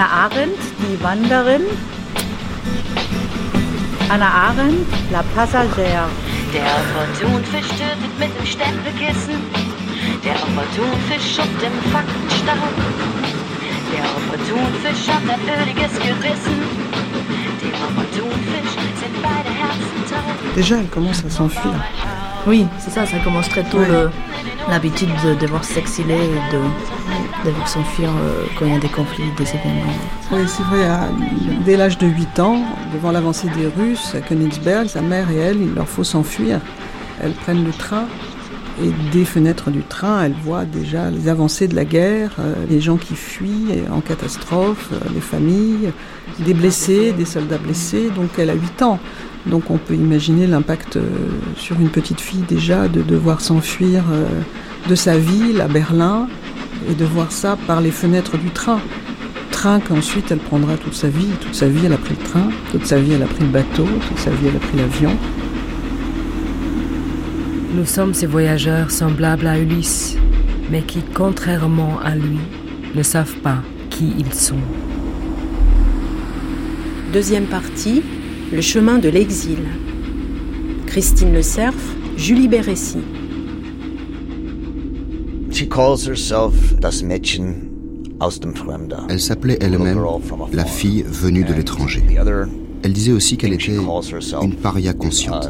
Anna Arendt, die Wanderin. Anna Arendt, La Passagère. Der Opportunfisch tötet mit dem Stempelkissen. Der Opportunfisch schubbt im Faktenstau. Der Opportunfisch hat ein öliges Gewissen. Dem Opportunfisch sind beide Herzen taub. Déjà, elle commence à s'enfuir. Oui, c'est ça, ça commence très tôt le- l'habitude de devoir s'exiler et de, devoir s'enfuir euh, quand il y a des conflits, des événements. Oui, c'est vrai, dès l'âge de 8 ans, devant l'avancée des Russes à Königsberg, sa mère et elle, il leur faut s'enfuir. Elles prennent le train et des fenêtres du train, elles voient déjà les avancées de la guerre, euh, les gens qui fuient en catastrophe, euh, les familles, des blessés, des soldats blessés. Donc elle a 8 ans. Donc on peut imaginer l'impact euh, sur une petite fille déjà de devoir s'enfuir euh, de sa ville à Berlin et de voir ça par les fenêtres du train train qu'ensuite elle prendra toute sa vie. Toute sa vie, elle a pris le train. Toute sa vie, elle a pris le bateau. Toute sa vie, elle a pris l'avion. Nous sommes ces voyageurs semblables à Ulysse, mais qui, contrairement à lui, ne savent pas qui ils sont. Deuxième partie, le chemin de l'exil. Christine Le Cerf, Julie Bérécy. She calls herself das Mädchen aus dem Fremde. Elle s'appelait elle-même la fille venue de l'étranger. Elle disait aussi qu'elle était une paria consciente.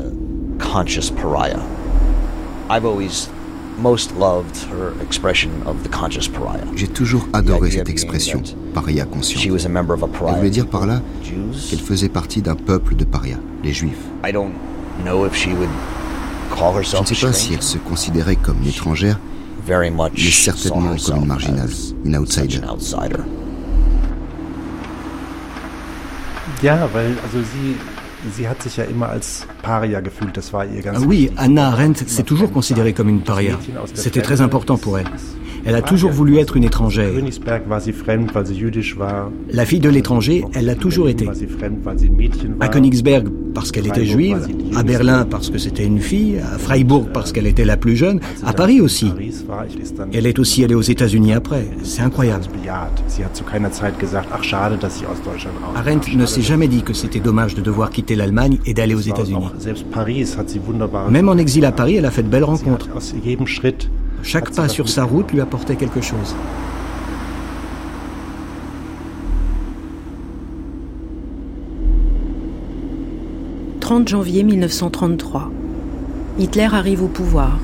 A conscious pariah. I've always most loved her expression of the conscious pariah. J'ai toujours adoré cette expression, paria consciente. She was a member of a Elle pariah. voulait dire par là Jews? qu'elle faisait partie d'un peuple de parias, les juifs. I don't know if she would call Je ne herself sais pas si elle se constranger comme une étrangère, very much mais certainement comme une marginale, une outsider. an outsider. Ja, weil also sie, sie hat sich ja immer als Paria gefühlt, das war ihr ganz Ah Oui. Anna Arendt s'est toujours considérée comme une paria. C'était très important pour elle. Elle a toujours voulu être une étrangère. La fille de l'étranger, elle l'a toujours été. À Königsberg parce qu'elle était juive, à Berlin parce que c'était une fille, à Freiburg parce qu'elle était la plus jeune, à Paris aussi. Elle est aussi allée aux États-Unis après. C'est incroyable. Arendt ne s'est jamais dit que c'était dommage de devoir quitter l'Allemagne et d'aller aux États-Unis. Même en exil à Paris, elle a fait de belles rencontres. Chaque pas sur sa route lui apportait quelque chose. « 30 janvier 1933. Hitler arrive au pouvoir.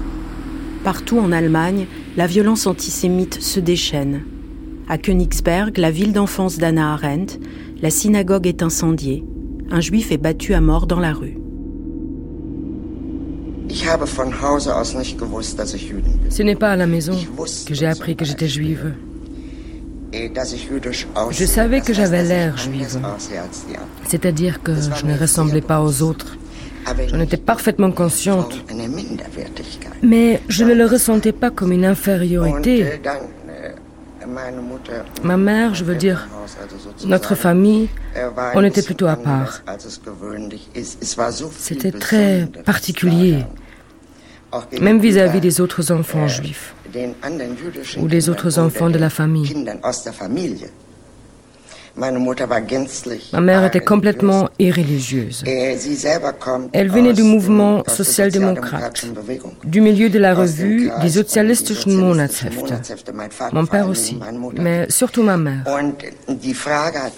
Partout en Allemagne, la violence antisémite se déchaîne. À Königsberg, la ville d'enfance d'Anna Arendt, la synagogue est incendiée. Un juif est battu à mort dans la rue. Ce n'est pas à la maison que j'ai appris que j'étais juive. Je savais que j'avais l'air juive, c'est-à-dire que je ne ressemblais pas aux autres. J'en étais parfaitement consciente, mais je ne le ressentais pas comme une infériorité. Ma mère, je veux dire, notre famille, on était plutôt à part. C'était très particulier, même vis-à-vis des autres enfants juifs ou des autres enfants de la famille. Ma mère était complètement irreligieuse. Elle venait du mouvement social-démocrate, du milieu de la revue des Sozialistischen Monatshefte. Mon père aussi, mais surtout ma mère.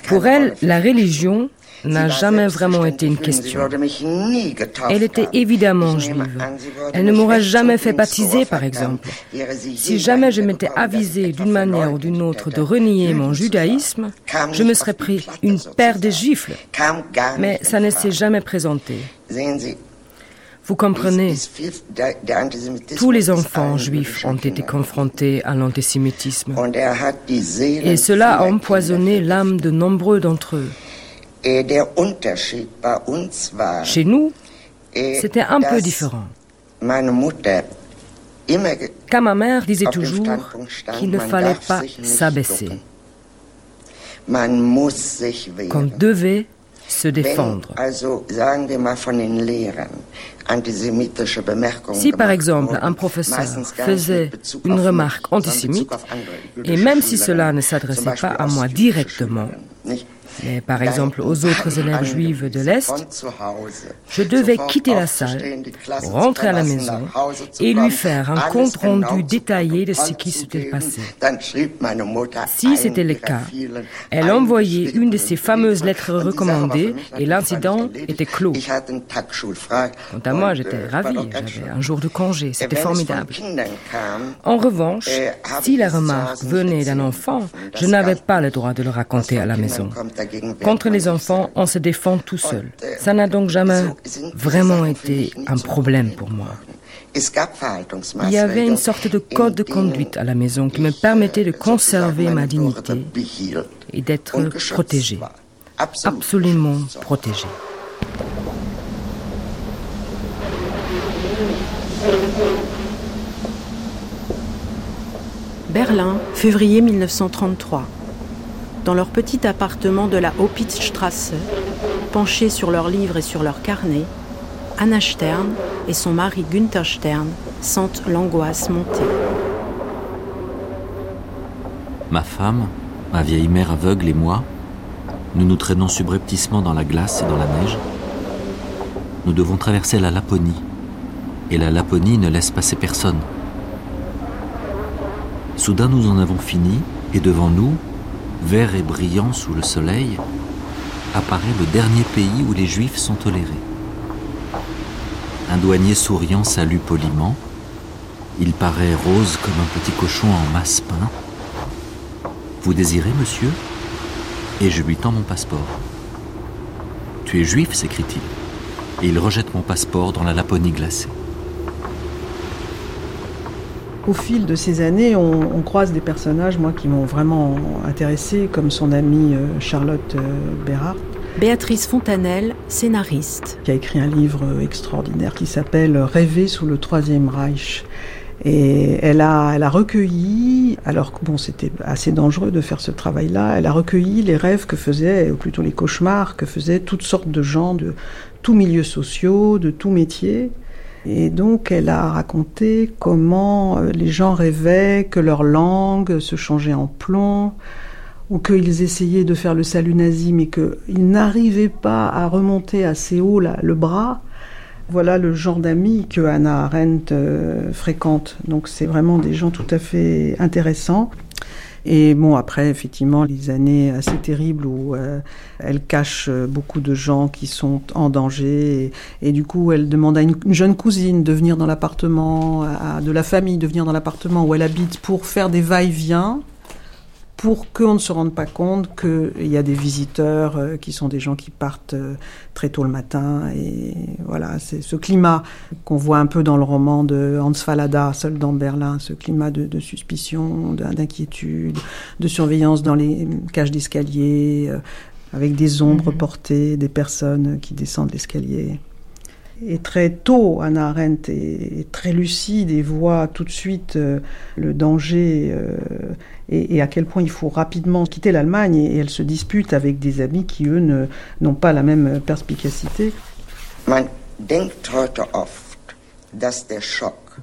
Pour elle, la religion n'a jamais vraiment été une question. Elle était évidemment juive. Elle ne m'aurait jamais fait baptiser, par exemple. Si jamais je m'étais avisé d'une manière ou d'une autre de renier mon judaïsme, je me serais pris une paire de gifles. Mais ça ne s'est jamais présenté. Vous comprenez, tous les enfants juifs ont été confrontés à l'antisémitisme. Et cela a empoisonné l'âme de nombreux d'entre eux. Chez nous, c'était un peu différent. Car ma mère disait toujours qu'il ne fallait pas s'abaisser, qu'on devait se défendre. Si par exemple un professeur faisait une remarque antisémite, et même si cela ne s'adressait pas à moi directement, mais par exemple aux autres élèves juifs de l'Est, je devais quitter la salle, rentrer à la maison et lui faire un compte rendu détaillé de ce qui s'était passé. Si c'était le cas, elle envoyait une de ces fameuses lettres recommandées et l'incident était clos. Quant à moi, j'étais ravie, j'avais un jour de congé, c'était formidable. En revanche, si la remarque venait d'un enfant, je n'avais pas le droit de le raconter à la maison. Contre les enfants, on se défend tout seul. Ça n'a donc jamais vraiment été un problème pour moi. Il y avait une sorte de code de conduite à la maison qui me permettait de conserver ma dignité et d'être protégé, absolument protégé. Berlin, février 1933 dans leur petit appartement de la Hopitzstrasse, penchés sur leurs livres et sur leurs carnets, Anna Stern et son mari Günther Stern sentent l'angoisse monter. Ma femme, ma vieille mère aveugle et moi, nous nous traînons subrepticement dans la glace et dans la neige. Nous devons traverser la Laponie, et la Laponie ne laisse passer personne. Soudain nous en avons fini, et devant nous, vert et brillant sous le soleil, apparaît le dernier pays où les juifs sont tolérés. Un douanier souriant salue poliment. Il paraît rose comme un petit cochon en masse peint. Vous désirez, monsieur? Et je lui tends mon passeport. Tu es juif s'écrie-t-il. Et il rejette mon passeport dans la Laponie glacée. Au fil de ces années, on, croise des personnages, moi, qui m'ont vraiment intéressé, comme son amie euh, Charlotte euh, Bérard. Béatrice Fontanelle, scénariste. Qui a écrit un livre extraordinaire qui s'appelle Rêver sous le Troisième Reich. Et elle a, elle a recueilli, alors que bon, c'était assez dangereux de faire ce travail-là, elle a recueilli les rêves que faisaient, ou plutôt les cauchemars que faisaient toutes sortes de gens de tous milieux sociaux, de tous métiers. Et donc elle a raconté comment euh, les gens rêvaient que leur langue se changeait en plomb, ou qu'ils essayaient de faire le salut nazi, mais qu'ils n'arrivaient pas à remonter assez haut le bras. Voilà le genre d'amis que Hannah Arendt euh, fréquente. Donc c'est vraiment des gens tout à fait intéressants. Et bon, après, effectivement, les années assez terribles où euh, elle cache euh, beaucoup de gens qui sont en danger. Et, du coup, elle demande à une, jeune cousine de venir dans l'appartement, de la famille de venir dans l'appartement où elle habite pour faire des va-et-vient pour qu'on ne se rende pas compte qu'il y a des visiteurs euh, qui sont des gens qui partent euh, très tôt le matin. Et voilà, c'est ce climat qu'on voit un peu dans le roman de Hans Fallada, Seul dans Berlin, ce climat de, suspicion, d'inquiétude, de surveillance dans les cages d'escalier, euh, avec des ombres mhm. portées, des personnes qui descendent l'escalier. Et très tôt, Anna Arendt est, très lucide et voit tout de suite le danger et, à quel point il faut rapidement quitter l'Allemagne et, elle se dispute avec des amis qui, eux, n'ont pas la même perspicacité.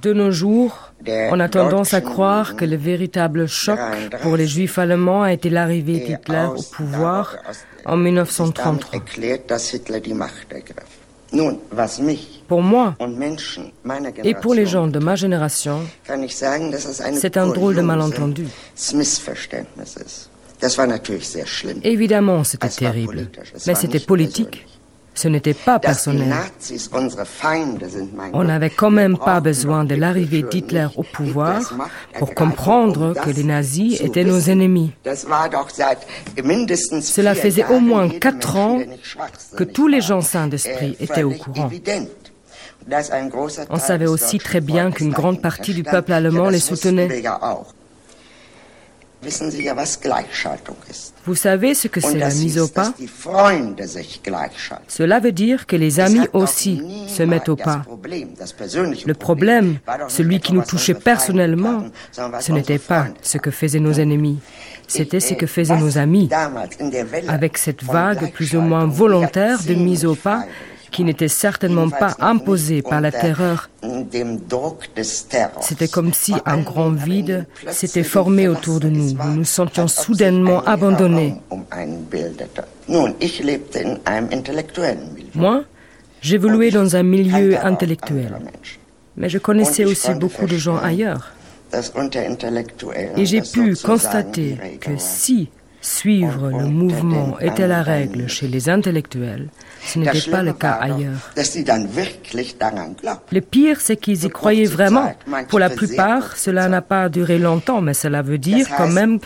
De nos jours, on a tendance à croire que le véritable choc pour les juifs allemands a été l'arrivée d'Hitler au pouvoir en 1933. Pour moi et pour les gens de ma génération, c'est un drôle de malentendu. Évidemment, c'était terrible, mais c'était politique. Ce n'était pas personnel. On n'avait quand même pas besoin de l'arrivée d'Hitler au pouvoir pour comprendre que les nazis étaient nos ennemis. Cela faisait au moins quatre ans que tous les gens sains d'esprit étaient au courant. On savait aussi très bien qu'une grande partie du peuple allemand les soutenait. Vous savez ce que c'est la mise au pas? Cela veut dire que les amis aussi se mettent au pas. Le problème, celui qui nous touchait personnellement, ce n'était pas ce que faisaient nos ennemis, c'était ce que faisaient nos amis. Avec cette vague plus ou moins volontaire de mise au pas, qui n'était certainement pas imposée par la terreur. C'était comme si un grand vide s'était formé autour de nous. Nous nous sentions soudainement abandonnés. Moi, j'évoluais dans un milieu intellectuel, mais je connaissais aussi beaucoup de gens ailleurs. Et j'ai pu constater que si suivre le mouvement était la règle chez les intellectuels, ce n'était pas le cas ailleurs. Le pire, c'est qu'ils y croyaient vraiment. Pour la plupart, cela n'a pas duré longtemps, mais cela veut dire quand même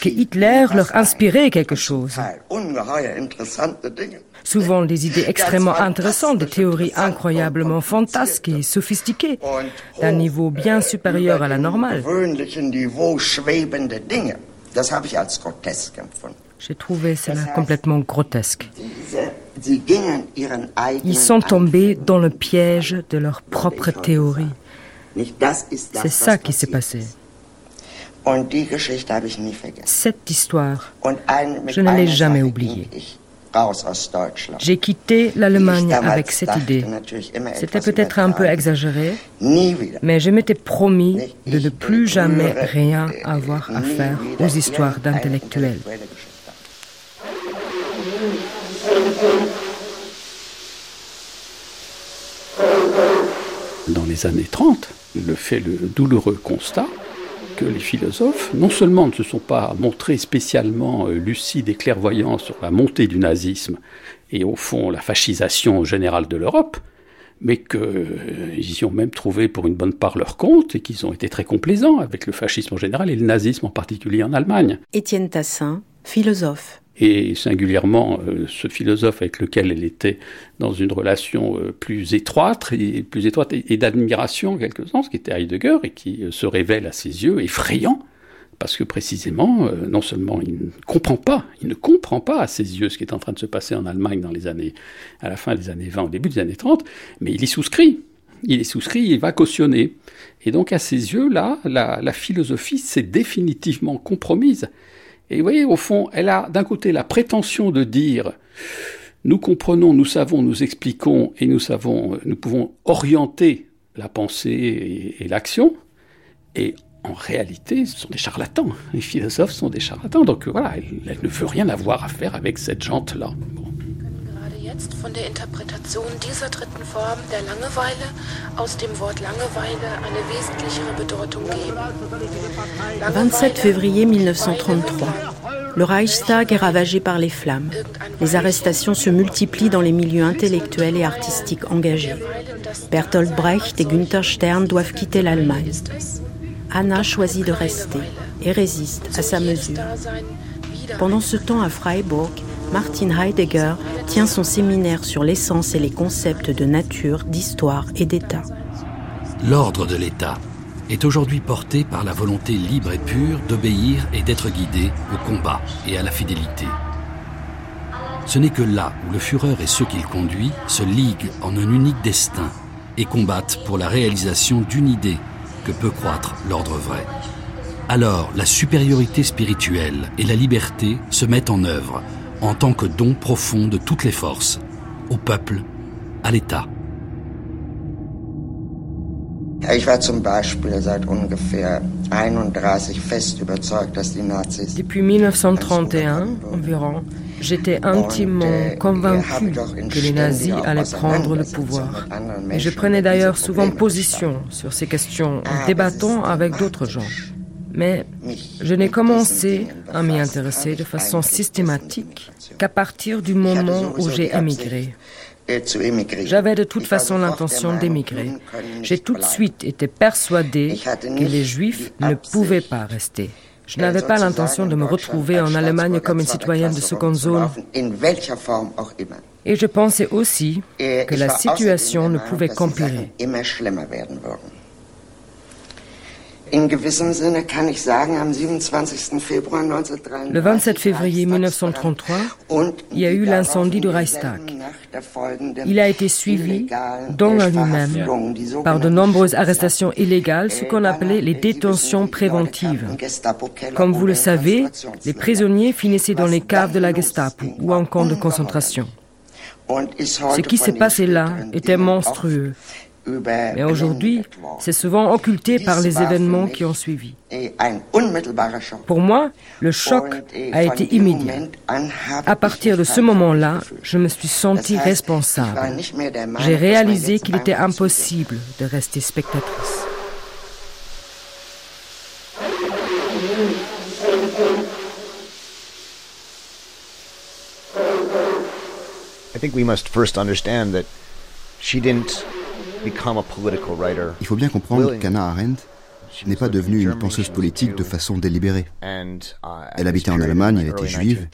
que Hitler leur inspirait quelque chose. Souvent des idées extrêmement intéressantes, des théories incroyablement fantasques et sophistiquées, d'un niveau bien supérieur à la normale. J'ai trouvé cela complètement grotesque. Ils sont tombés dans le piège de leur propre théorie. C'est ça qui s'est passé. Cette histoire, je ne l'ai jamais oubliée. J'ai quitté l'Allemagne avec cette idée. C'était peut-être un peu exagéré, mais je m'étais promis de ne plus jamais rien avoir à faire aux histoires d'intellectuels. Dans les années 30, le fait le douloureux constat que les philosophes, non seulement ne se sont pas montrés spécialement euh, lucides et clairvoyants sur la montée du nazisme et au fond la fascisation générale de l'Europe, mais qu'ils euh, y ont même trouvé pour une bonne part leur compte et qu'ils ont été très complaisants avec le fascisme en général et le nazisme en particulier en Allemagne. Étienne Tassin, philosophe et singulièrement euh, ce philosophe avec lequel elle était dans une relation euh, plus étroite et plus étroite et, d'admiration en quelque sens, qui était Heidegger et qui euh, se révèle à ses yeux effrayant parce que précisément, non seulement il ne comprend pas, il ne comprend pas à ses yeux ce qui est en train de se passer en Allemagne dans les années, à la fin des années 20, au début des années 30, mais il y souscrit. Il y souscrit, il va cautionner. Et donc à ses yeux, là, la, la philosophie s'est définitivement compromise. Et vous voyez, au fond, elle a d'un côté la prétention de dire nous comprenons, nous savons, nous expliquons et nous savons, nous pouvons orienter la pensée et, l'action. Et en réalité, ce sont des charlatans. Les philosophes sont des charlatans. Donc voilà, elle, ne veut rien avoir à faire avec cette jante-là. 27 février 1933. Le Reichstag est ravagé par les flammes. Les arrestations se multiplient dans les milieux intellectuels et artistiques engagés. Bertolt Brecht et Günther Stern doivent quitter l'Allemagne. Anna choisit de rester et résiste à sa mesure. Pendant ce temps à Freiburg, Martin Heidegger tient son séminaire sur l'essence et les concepts de nature, d'histoire et d'état. L'ordre de l'État est aujourd'hui porté par la volonté libre et pure d'obéir et d'être guidé au combat et à la fidélité. Ce n'est que là où le Führer et ceux qu'il conduit se liguent en un unique destin et combattent pour la réalisation d'une idée que peut croître l'ordre vrai. Alors la supériorité spirituelle et la liberté se mettent en œuvre en tant que don profond de toutes les forces, au peuple, à l'État. Depuis 1931 environ, j'étais intimement äh, convaincu que les nazis allaient prendre le pouvoir. Et je prenais d'ailleurs souvent position sur ces questions en débattant avec d'autres gens. Mais je n'ai commencé à m'y intéresser de façon systématique qu'à partir du moment où j'ai émigré. J'avais de toute façon l'intention d'émigrer. J'ai tout de suite été persuadé que les Juifs ne pouvaient pas rester. Je n'avais pas l'intention de me retrouver en Allemagne comme une citoyenne de seconde zone. Et je pensais aussi que la situation ne pouvait qu'empirer. Le 27 février 1933, il y a eu l'incendie du Reichstag. Il a été suivi, dans la nuit même, par de nombreuses arrestations illégales, ce qu'on appelait les détentions préventives. Comme vous le savez, les prisonniers finissaient dans les caves de la Gestapo ou en camp de concentration. Ce qui s'est passé là était monstrueux. Mais aujourd'hui, c'est souvent occulté par les événements qui ont suivi. Pour moi, le choc a été immédiat. À partir de ce moment-là, je me suis sentie responsable. J'ai réalisé qu'il était impossible de rester spectatrice. I think we must first understand that she didn't il faut bien comprendre qu'Anna Arendt n'est pas devenue une penseuse politique de façon délibérée. Uh, elle habitait en Allemagne, elle était juive.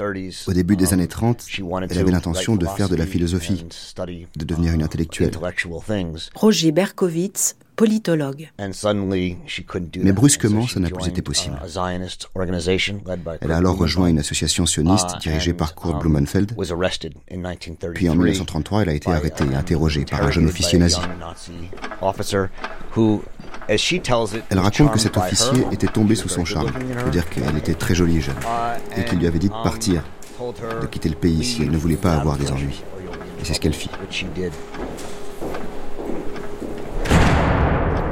Au début des um, années 30, elle avait l'intention de faire de la philosophie, de devenir une intellectuelle. Roger Berkowitz, politologue. Mais brusquement, ça n'a plus été possible. Elle a alors rejoint une association sioniste uh, dirigée par Kurt um, Blumenfeld. Puis en 1933, elle a été arrêtée et interrogée par un jeune officier nazi. Elle raconte que cet officier était tombé sous son charme. Je veux dire qu'elle était très jolie jeune. Et qu'il lui avait dit de partir, de quitter le pays si elle ne voulait pas avoir des ennuis. Et c'est ce qu'elle fit.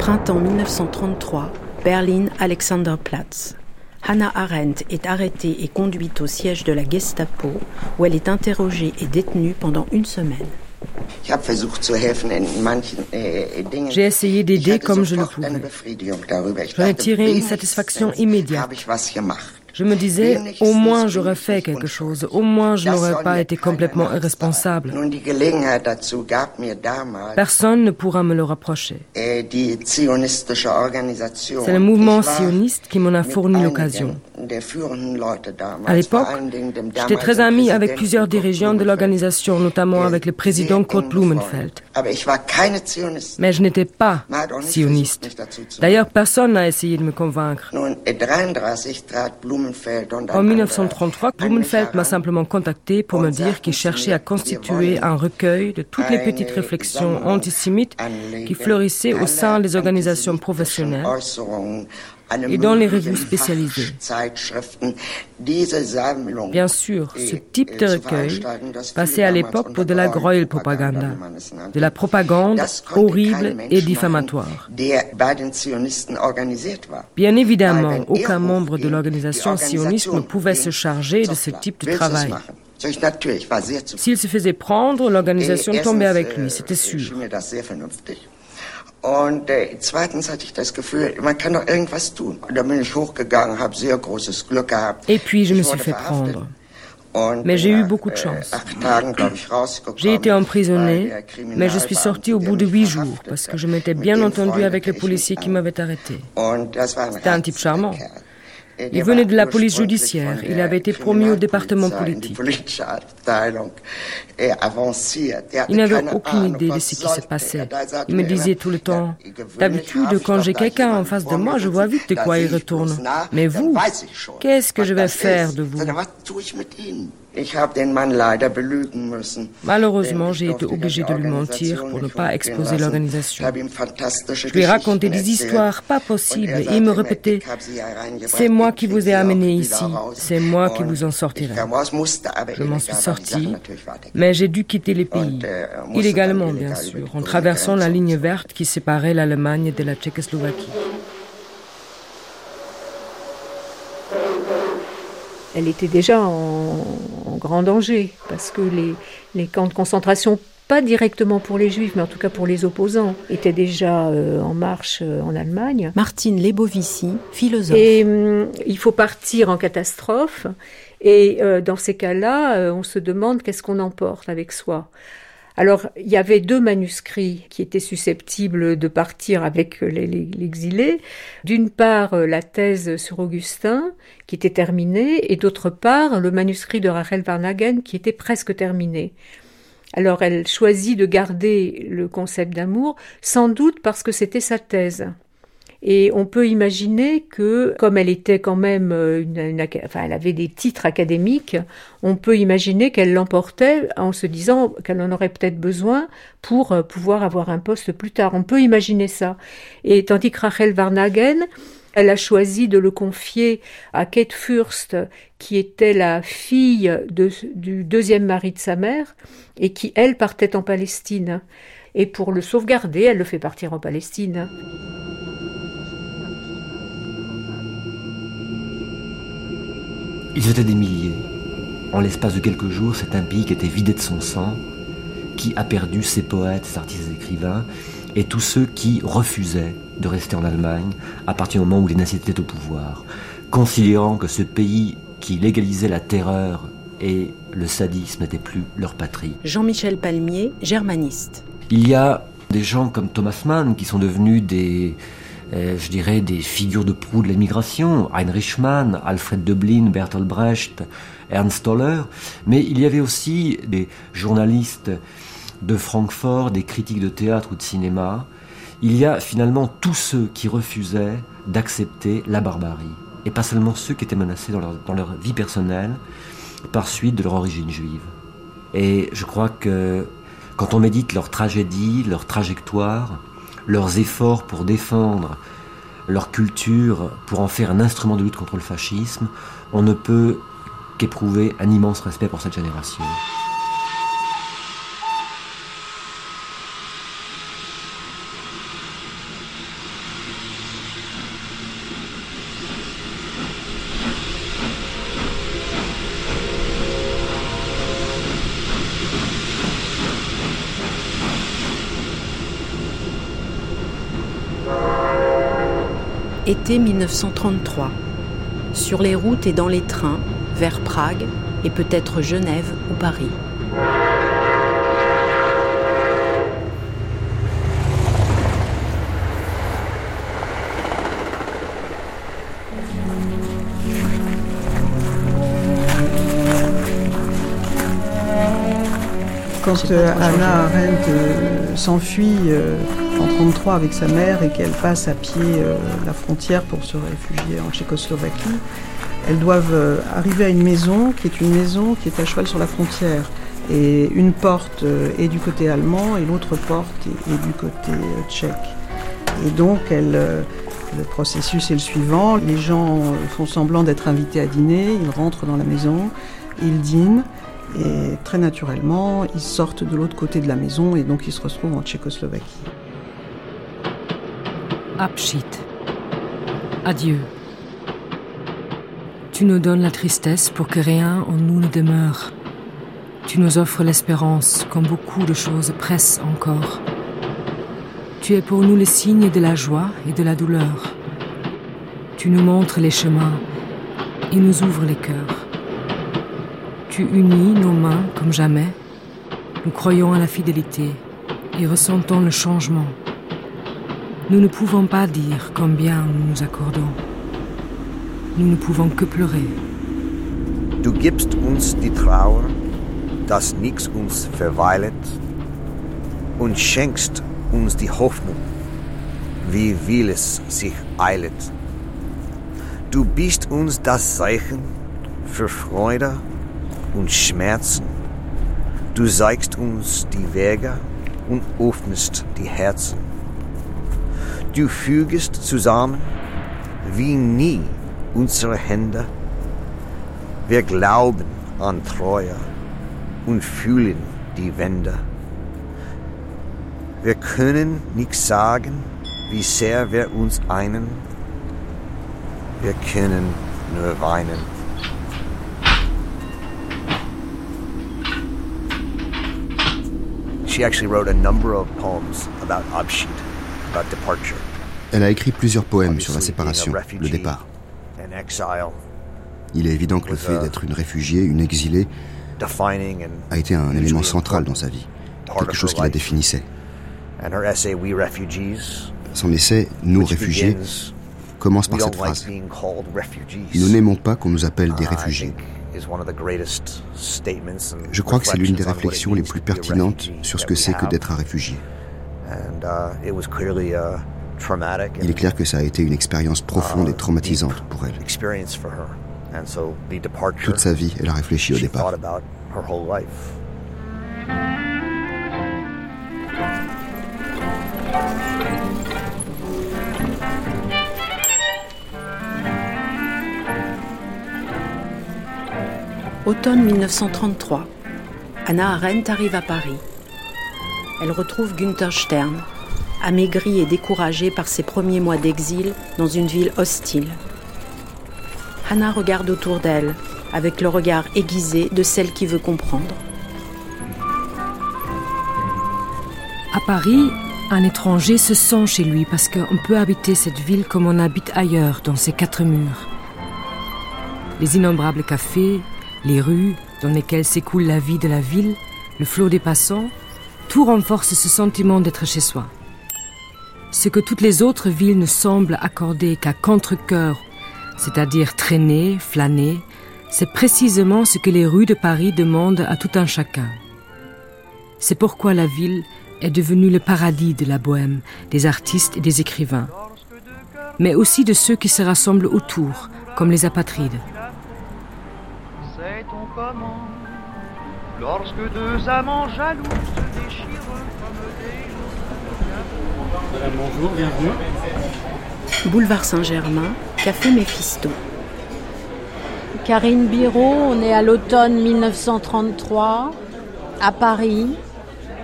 Printemps 1933, Berlin, Alexanderplatz. Hannah Arendt est arrêtée et conduite au siège de la Gestapo, où elle est interrogée et détenue pendant une semaine. J'ai essayé d'aider comme je le pouvais. J'en ai tiré une satisfaction immédiate. Je me disais, au moins j'aurais fait quelque chose, au moins je n'aurais pas été complètement irresponsable. Personne ne pourra me le reprocher. C'est le mouvement sioniste qui m'en a fourni l'occasion. À l'époque, j'étais très ami avec plusieurs dirigeants de l'organisation, notamment avec le président Kurt Blumenfeld. Mais je n'étais pas sioniste. D'ailleurs, personne n'a essayé de me convaincre. En 1933, Blumenfeld m'a simplement contacté pour me dire qu'il cherchait à constituer un recueil de toutes les petites réflexions antisémites qui fleurissaient au sein des organisations professionnelles et dans les revues spécialisées. Bien sûr, ce type de recueil passait à l'époque pour de la Gräuel-Propaganda, de la propagande horrible et diffamatoire. Bien évidemment, aucun membre de l'organisation sioniste ne pouvait se charger de ce type de travail. S'il se faisait prendre, l'organisation tombait avec lui, c'était sûr. Und äh, zweitens hatte ich das Gefühl, man kann doch irgendwas tun. Und dann bin ich hochgegangen, habe sehr großes Glück gehabt. Et puis je me suis fait prendre. Mais j'ai eu beaucoup de chance. J'ai été emprisonné, mais je suis sorti au bout de huit jours parce que je m'étais bien entendu avec le policier qui m'avait arrêté. C'était un type charmant. Il venait de la police judiciaire. Il avait été promu au département politique. Il n'avait aucune idée de ce qui se passait. Il me disait tout le temps, d'habitude, quand j'ai quelqu'un en face de moi, je vois vite de quoi il retourne. Mais vous, qu'est-ce que je vais faire de vous? Malheureusement, j'ai été obligé de lui mentir pour ne pas exposer l'organisation. Je lui ai raconté des histoires pas possibles et il me répétait C'est moi qui vous ai amené ici, c'est moi qui vous en sortirai. Je m'en suis sorti, mais j'ai dû quitter les pays, illégalement bien sûr, en traversant la ligne verte qui séparait l'Allemagne de la Tchécoslovaquie. elle était déjà en, grand danger, parce que les, camps de concentration, pas directement pour les juifs, mais en tout cas pour les opposants, étaient déjà euh, en marche euh, en Allemagne. Martine Lebovici, philosophe. Et hum, il faut partir en catastrophe, et euh, dans ces cas-là, on se demande qu'est-ce qu'on emporte avec soi. Alors, il y avait deux manuscrits qui étaient susceptibles de partir avec l'exilé. D'une part, la thèse sur Augustin, qui était terminée, et d'autre part, le manuscrit de Rachel Varnagen, qui était presque terminé. Alors, elle choisit de garder le concept d'amour, sans doute parce que c'était sa thèse. Et on peut imaginer que, comme elle était quand même, euh, enfin, elle avait des titres académiques, on peut imaginer qu'elle l'emportait en se disant qu'elle en aurait peut-être besoin pour euh, pouvoir avoir un poste plus tard. On peut imaginer ça. Et tandis que Rachel Varnagen, elle a choisi de le confier à Kate Furst, qui était la fille du deuxième mari de sa mère, et qui, elle, partait en Palestine. Et pour le sauvegarder, elle le fait partir en Palestine. Ils étaient des milliers. En l'espace de quelques jours, c'est un pays qui était vidé de son sang, qui a perdu ses poètes, ses artistes et écrivains, et tous ceux qui refusaient de rester en Allemagne à partir du moment où les nazis étaient au pouvoir, considérant que ce pays qui légalisait la terreur et le sadisme n'était plus leur patrie. Jean-Michel Palmier, germaniste. Il y a des gens comme Thomas Mann qui sont devenus des, je dirais, des figures de proue de l'émigration. Heinrich Mann, Alfred Döblin, Bertolt Brecht, Ernst Toller. Mais il y avait aussi des journalistes de Francfort, des critiques de théâtre ou de cinéma. Il y a finalement tous ceux qui refusaient d'accepter la barbarie. Et pas seulement ceux qui étaient menacés dans leur, dans leur vie personnelle par suite de leur origine juive. Et je crois que quand on médite leur tragédie, leur trajectoire, leurs efforts pour défendre leur culture, pour en faire un instrument de lutte contre le fascisme, on ne peut qu'éprouver un immense respect pour cette génération. Été 1933. Sur les routes et dans les trains, vers Prague et peut-être Genève ou Paris. Quand Anna Arendt euh, s'enfuit euh, en 1933 avec sa mère et qu'elle passe à pied la frontière pour se réfugier en Tchécoslovaquie, elles doivent arriver à une maison qui est une maison qui est à cheval sur la frontière. Et une porte est du côté allemand et l'autre porte est, du côté tchèque. Et donc, le processus est le suivant. Les gens font semblant d'être invités à dîner, ils rentrent dans la maison, ils dînent. Et très naturellement, ils sortent de l'autre côté de la maison et donc ils se retrouvent en Tchécoslovaquie. Abschied. Adieu. Tu nous donnes la tristesse pour que rien en nous ne demeure. Tu nous offres l'espérance quand beaucoup de choses pressent encore. Tu es pour nous le signe de la joie et de la douleur. Tu nous montres les chemins et nous ouvres les cœurs. Tu unis nos mains comme jamais. Nous croyons à la fidélité et ressentons le changement. Nous ne pouvons pas dire combien nous nous accordons. Nous ne pouvons que pleurer. Du gibst uns die Trauer, dass nix uns verweilet, und schenkst uns die Hoffnung, wie vieles sich eilet. Du bist uns das Zeichen für Freude und Schmerzen. Du zeigst uns die Wege und öffnest die Herzen. Du fügest zusammen wie nie unsere Hände. Wir glauben an Treue und fühlen die Wände. Wir können nicht sagen, wie sehr wir uns einen. Wir können nur weinen. Elle a écrit plusieurs poèmes sur la séparation, le départ. Il est évident que le fait d'être une réfugiée, une exilée, a été un élément central dans sa vie, quelque chose qui la définissait. Son essai, Nous réfugiés, commence par cette phrase. Nous n'aimons pas qu'on nous appelle des réfugiés. Je crois que c'est l'une des réflexions les plus pertinentes sur ce que c'est que d'être un réfugié. Il est clair que ça a été une expérience profonde et traumatisante pour elle. Toute sa vie, elle a réfléchi au départ. Automne 1933. Anna Arendt arrive à Paris. Elle retrouve Günther Stern, amaigri et découragé par ses premiers mois d'exil dans une ville hostile. Anna regarde autour d'elle avec le regard aiguisé de celle qui veut comprendre. À Paris, un étranger se sent chez lui parce qu'on peut habiter cette ville comme on habite ailleurs, dans ses quatre murs. Les innombrables cafés, les rues dans lesquelles s'écoule la vie de la ville, le flot des passants, tout renforce ce sentiment d'être chez soi. Ce que toutes les autres villes ne semblent accorder qu'à contre-coeur, c'est-à-dire traîner, flâner, c'est précisément ce que les rues de Paris demandent à tout un chacun. C'est pourquoi la ville est devenue le paradis de la bohème, des artistes et des écrivains, mais aussi de ceux qui se rassemblent autour, comme les apatrides comment lorsque deux amants jaloux se déchirent comme des Madame, bonjour, bienvenue. Boulevard Saint-Germain, Café Méphisto. Karine Biro, on est à l'automne 1933, à Paris.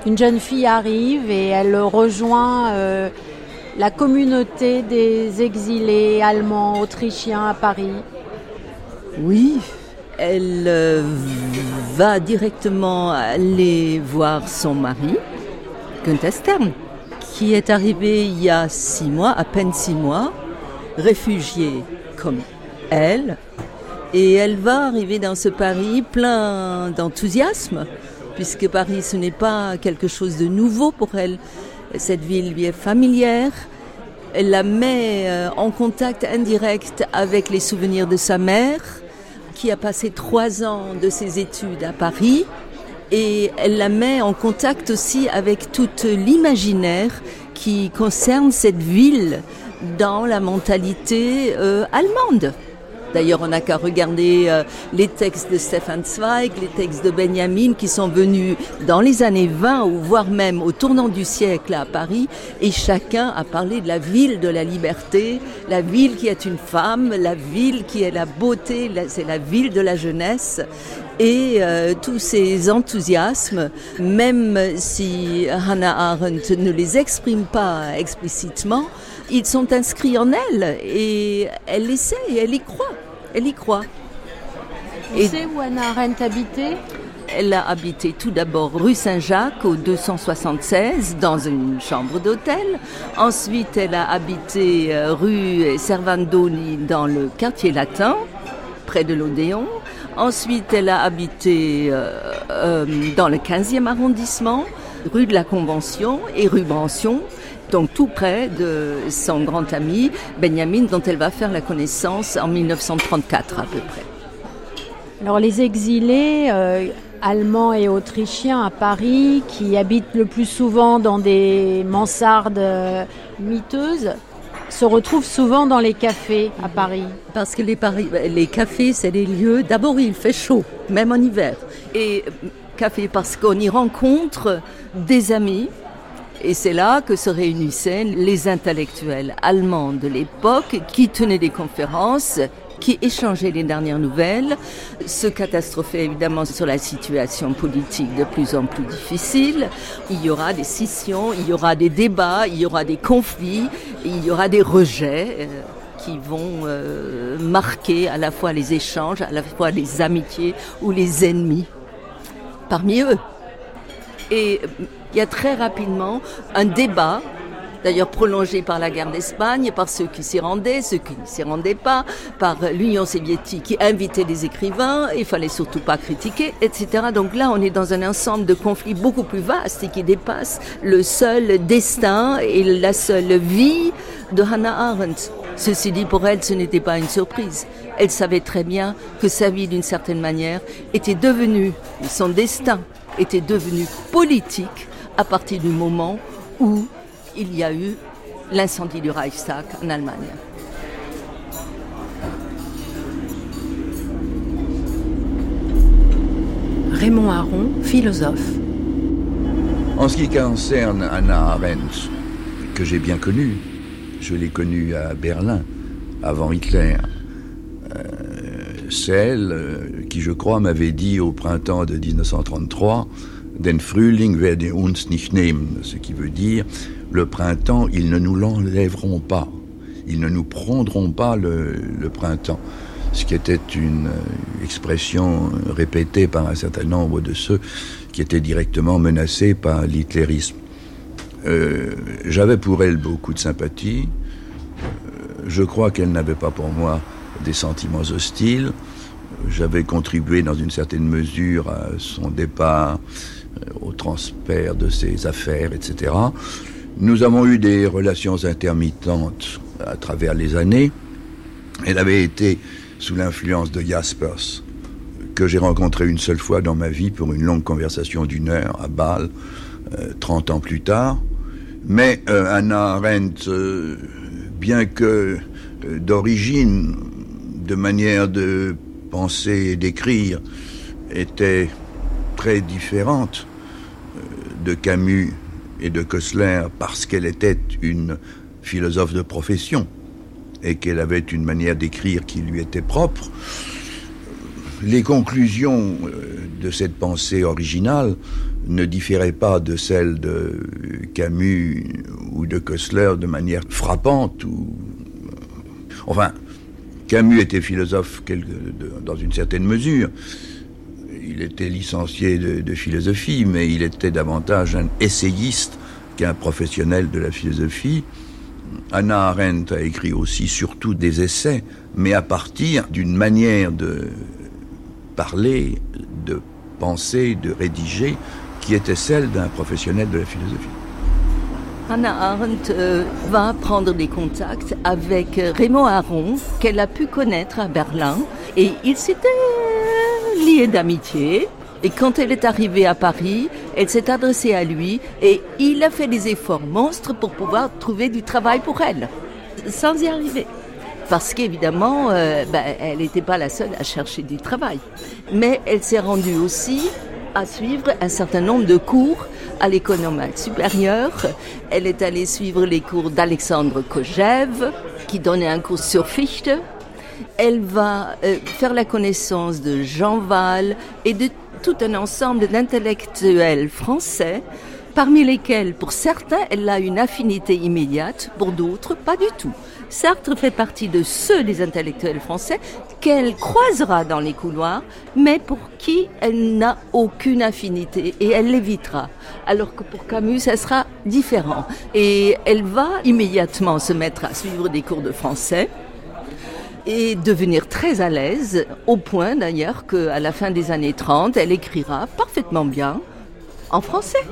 Une jeune fille arrive et elle rejoint euh, la communauté des exilés allemands, autrichiens à Paris. Oui, elle euh, va directement aller voir son mari, Gunther Stern, qui est arrivé il y a six mois, à peine six mois, réfugié comme elle. Et elle va arriver dans ce Paris plein d'enthousiasme, puisque Paris, ce n'est pas quelque chose de nouveau pour elle. Cette ville lui est familière. Elle la met euh, en contact indirect avec les souvenirs de sa mère qui a passé trois ans de ses études à Paris et elle la met en contact aussi avec tout l'imaginaire qui concerne cette ville dans la mentalité euh, allemande. D'ailleurs, on n'a qu'à regarder euh, les textes de Stefan Zweig, les textes de Benjamin qui sont venus dans les années 20 ou voire même au tournant du siècle à Paris. Et chacun a parlé de la ville de la liberté, la ville qui est une femme, la ville qui est la beauté, c'est la ville de la jeunesse. Et euh, tous ces enthousiasmes, même si Hannah Arendt ne les exprime pas explicitement, ils sont inscrits en elle et elle essaie, elle y croit elle y croit. Et sait où Anna Arendt habitait elle a habité tout d'abord rue Saint-Jacques au 276 dans une chambre d'hôtel. Ensuite, elle a habité euh, rue Servandoni dans le quartier latin, près de l'Odéon. Ensuite, elle a habité euh, euh, dans le 15e arrondissement, rue de la Convention et rue Brantion donc tout près de son grand ami Benjamin, dont elle va faire la connaissance en 1934 à peu près. Alors les exilés euh, allemands et autrichiens à Paris, qui habitent le plus souvent dans des mansardes euh, miteuses, se retrouvent souvent dans les cafés à Paris. Parce que les, les cafés, c'est des lieux, d'abord il fait chaud, même en hiver. Et euh, café parce qu'on y rencontre des amis, et c'est là que se réunissaient les intellectuels allemands de l'époque qui tenaient des conférences qui échangeaient les dernières nouvelles, se catastrophaient évidemment sur la situation politique de plus en plus difficile. Il y aura des scissions, il y aura des débats, il y aura des conflits, il y aura des rejets euh, qui vont euh, marquer à la fois les échanges, à la fois les amitiés ou les ennemis parmi eux. Et il y a très rapidement un débat d'ailleurs prolongé par la guerre d'Espagne, par ceux qui s'y rendaient, ceux qui ne s'y rendaient pas, par l'Union soviétique qui invitait des écrivains, il fallait surtout pas critiquer, etc. Donc là, on est dans un ensemble de conflits beaucoup plus vastes et qui dépassent le seul destin et la seule vie de Hannah Arendt. Ceci dit, pour elle, ce n'était pas une surprise. Elle savait très bien que sa vie, d'une certaine manière, était devenue, son destin était devenu politique à partir du moment où il y a eu l'incendie du Reichstag en Allemagne. Raymond Aron, philosophe. En ce qui concerne Anna Arendt, que j'ai bien connue, je l'ai connue à Berlin, avant Hitler. Euh, c'est elle euh, qui, je crois, m'avait dit au printemps de 1933 Den Frühling werde uns nicht nehmen, ce qui veut dire le printemps, ils ne nous l'enlèveront pas, ils ne nous prendront pas le, le printemps ce qui était une euh, expression répétée par un certain nombre de ceux qui étaient directement menacés par l'hitlérisme. Euh, j'avais pour elle beaucoup de sympathie. Euh, je crois qu'elle n'avait pas pour moi des sentiments hostiles. J'avais contribué dans une certaine mesure à son départ, au transfert de ses affaires, etc. Nous avons eu des relations intermittentes à travers les années. Elle avait été sous l'influence de Jaspers, que j'ai rencontré une seule fois dans ma vie pour une longue conversation d'une heure à Bâle, 30 euh, ans plus tard. Mais euh, Anna Arendt, euh, bien que d'origine, de manière de penser et d'écrire, était très différente de Camus et de Kossler parce qu'elle était une philosophe de profession et qu'elle avait une manière d'écrire qui lui était propre. Les conclusions euh, de cette pensée originale ne différaient pas de celles de Camus ou de Koessler de manière frappante ou euh, enfin Camus était philosophe dans une certaine mesure. Il était licencié de, philosophie, mais il était davantage un essayiste qu'un professionnel de la philosophie. Anna Arendt a écrit aussi surtout des essais, mais à partir d'une manière de parler, de penser, de rédiger, qui était celle d'un professionnel de la philosophie. Anna Arendt euh, va prendre des contacts avec Raymond Aron, qu'elle a pu connaître à Berlin, et ils s'étaient liés d'amitié. Et quand elle est arrivée à Paris, elle s'est adressée à lui et il a fait des efforts monstres pour pouvoir trouver du travail pour elle, sans y arriver. Parce qu'évidemment, euh, ben, elle n'était pas la seule à chercher du travail. Mais elle s'est rendue aussi à suivre un certain nombre de cours à l'école supérieure. Elle est allée suivre les cours d'Alexandre Kojève, qui donnait un cours sur Fichte. Elle va euh, faire la connaissance de Jean Val et de tout un ensemble d'intellectuels français, parmi lesquels, pour certains, elle a une affinité immédiate, pour d'autres, pas du tout. Sartre fait partie de ceux des intellectuels français qu'elle croisera dans les couloirs, mais pour qui elle n'a aucune affinité et elle l'évitera. Alors que pour Camus, ça sera différent. Et elle va immédiatement se mettre à suivre des cours de français et devenir très à l'aise, au point d'ailleurs qu'à la fin des années 30, elle écrira parfaitement bien en français,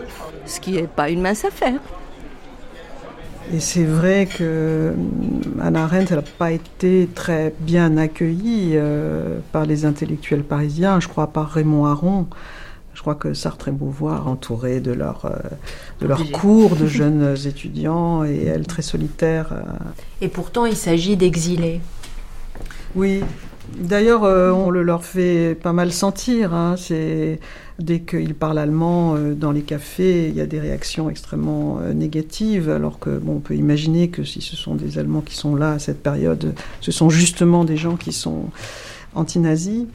ce qui n'est pas une mince affaire. Et c'est vrai que Anna Arendt n'a pas été très bien accueillie euh, par les intellectuels parisiens, je crois par Raymond Aron. Je crois que Sartre et Beauvoir, entourés de leur, euh, de leur cours de jeunes étudiants, et elle très solitaire. Euh. Et pourtant, il s'agit d'exilés. Oui. D'ailleurs, euh, on le leur fait pas mal sentir. Hein. C'est dès qu'ils parlent allemand euh, dans les cafés, il y a des réactions extrêmement euh, négatives. Alors que bon, on peut imaginer que si ce sont des Allemands qui sont là à cette période, ce sont justement des gens qui sont anti-nazis.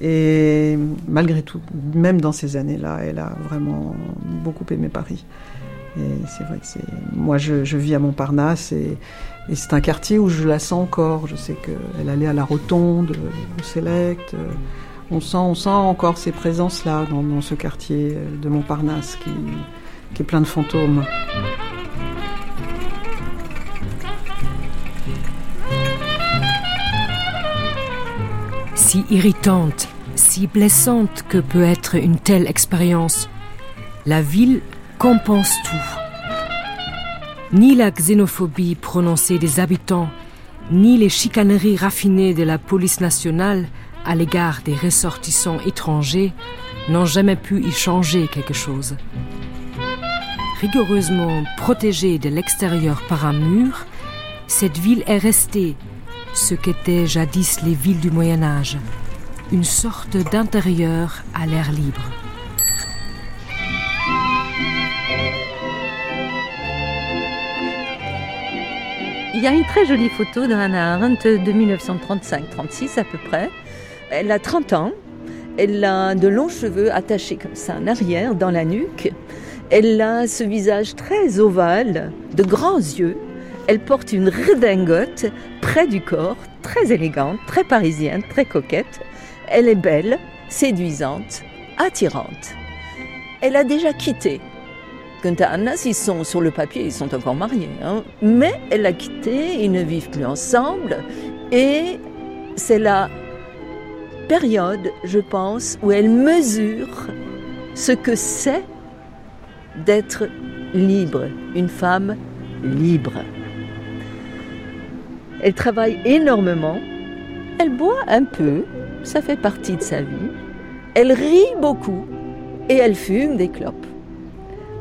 Et malgré tout, même dans ces années-là, elle a vraiment beaucoup aimé Paris. Et c'est vrai que c'est. Moi, je, vis à Montparnasse et et c'est un quartier où je la sens encore. Je sais qu'elle allait à la Rotonde, au Select. On sent, encore ces présences-là dans, ce quartier de Montparnasse qui, qui est plein de fantômes. Si irritante, si blessante que peut être une telle expérience, la ville compense tout ni la xénophobie prononcée des habitants, ni les chicaneries raffinées de la police nationale à l'égard des ressortissants étrangers n'ont jamais pu y changer quelque chose. Rigoureusement protégée de l'extérieur par un mur, cette ville est restée ce qu'étaient jadis les villes du Moyen Âge, une sorte d'intérieur à l'air libre. Il y a une très jolie photo d'Anna Arendt de 1935-36 à peu près. Elle a 30 ans, elle a de longs cheveux attachés comme ça en arrière, dans la nuque. Elle a ce visage très ovale, de grands yeux. Elle porte une redingote près du corps, très élégante, très parisienne, très coquette. Elle est belle, séduisante, attirante. Elle a déjà quitté. Gunther Annas, ils sont sur le papier, ils sont encore mariés. Hein. Mais elle a quitté, ils ne vivent plus ensemble. Et c'est la période, je pense, où elle mesure ce que c'est d'être libre, une femme libre. Elle travaille énormément, elle boit un peu, ça fait partie de sa vie, elle rit beaucoup et elle fume des clopes.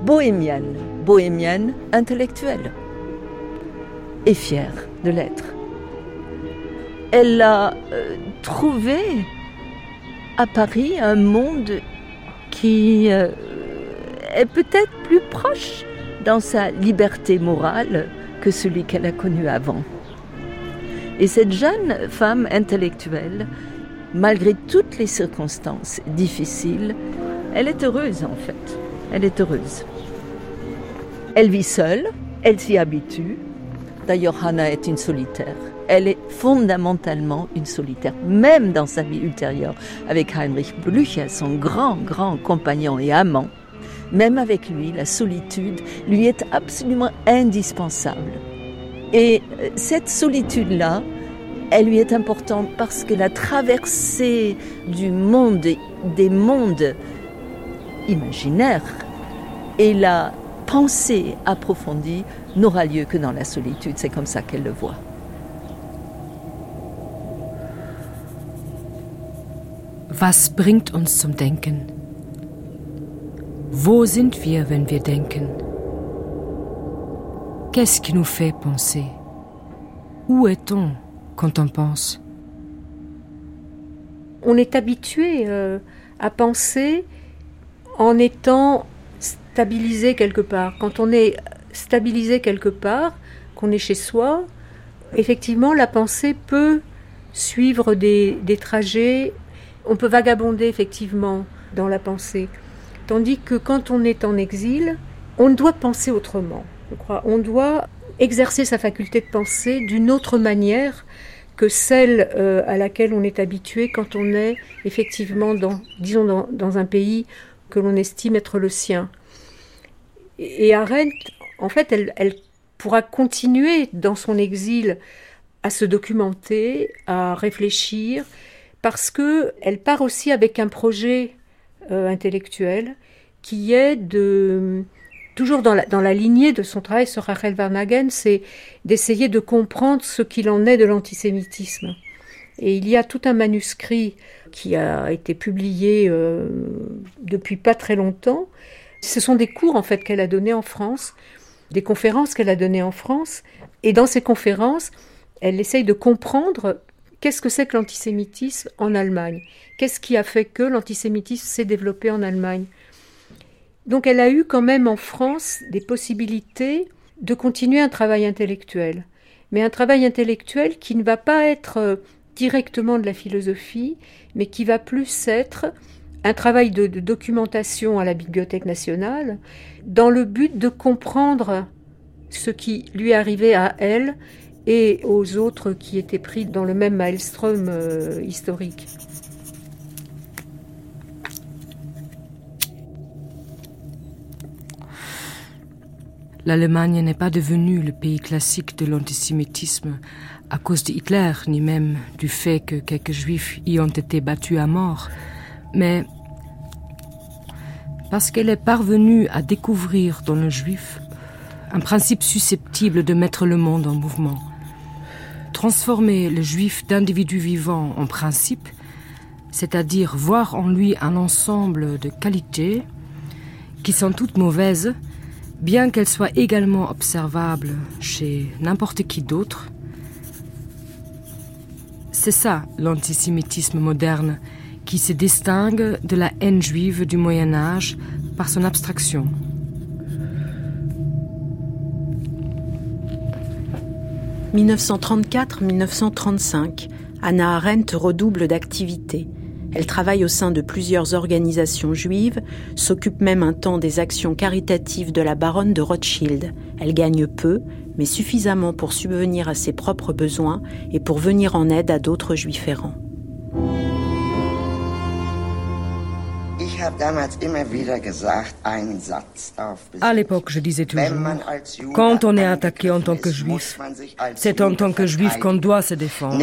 Bohémienne, bohémienne intellectuelle et fière de l'être. Elle a euh, trouvé à Paris un monde qui euh, est peut-être plus proche dans sa liberté morale que celui qu'elle a connu avant. Et cette jeune femme intellectuelle, malgré toutes les circonstances difficiles, elle est heureuse en fait. Elle est heureuse. Elle vit seule, elle s'y habitue. D'ailleurs, Hannah est une solitaire. Elle est fondamentalement une solitaire, même dans sa vie ultérieure avec Heinrich Blücher, son grand, grand compagnon et amant. Même avec lui, la solitude lui est absolument indispensable. Et euh, cette solitude-là, elle lui est importante parce que la traversée du monde, des mondes imaginaires, et la pensée approfondie n'aura lieu que dans la solitude. C'est comme ça qu'elle le voit. Bringt zum Denken? Wo sind wir, wenn wir denken? Qu'est-ce qui nous fait penser? Où est-on quand on pense? On est habitué euh, à penser en étant stabilisé quelque part. Quand on est stabilisé quelque part, qu'on est chez soi, effectivement, la pensée peut suivre des trajets. On peut vagabonder effectivement dans la pensée. Tandis que quand on est en exil, on doit penser autrement je crois. On doit exercer sa faculté de penser d'une autre manière que celle euh, à laquelle on est habitué quand on est effectivement dans, disons, dans, un pays que l'on estime être le sien. Et, Arendt, en fait, elle, pourra continuer dans son exil à se documenter, à réfléchir, parce que elle part aussi avec un projet euh, intellectuel qui est de toujours dans la, lignée de son travail sur Rachel Varnagen, c'est d'essayer de comprendre ce qu'il en est de l'antisémitisme. Et il y a tout un manuscrit qui a été publié euh, depuis pas très longtemps. Ce sont des cours en fait qu'elle a donnés en France, des conférences qu'elle a données en France. Et dans ces conférences, elle essaye de comprendre qu'est-ce que c'est que l'antisémitisme en Allemagne? Qu'est-ce qui a fait que l'antisémitisme s'est développé en Allemagne? Donc elle a eu quand même en France des possibilités de continuer un travail intellectuel, mais un travail intellectuel qui ne va pas être euh, directement de la philosophie, mais qui va plus être un travail de, documentation à la Bibliothèque nationale, dans le but de comprendre ce qui lui arrivait à elle et aux autres qui étaient pris dans le même maelstrom euh, historique. l'Allemagne n'est pas devenue le pays classique de l'antisémitisme à cause de Hitler, ni même du fait que quelques juifs y ont été battus à mort, mais parce qu'elle est parvenue à découvrir dans le juif un principe susceptible de mettre le monde en mouvement. Transformer le juif d'individu vivant en principe, c'est-à-dire voir en lui un ensemble de qualités qui sont toutes mauvaises, bien qu'elle soit également observable chez n'importe qui d'autre, c'est ça l'antisémitisme moderne qui se distingue de la haine juive du Moyen Âge par son abstraction. 1934-1935, Anna Arendt redouble d'activité. Elle travaille au sein de plusieurs organisations juives, s'occupe même un temps des actions caritatives de la baronne de Rothschild. Elle gagne peu, mais suffisamment pour subvenir à ses propres besoins et pour venir en aide à d'autres juifs errants. À l'époque, je disais toujours, quand on est attaqué en tant que juif, c'est en tant que juif qu'on doit se défendre.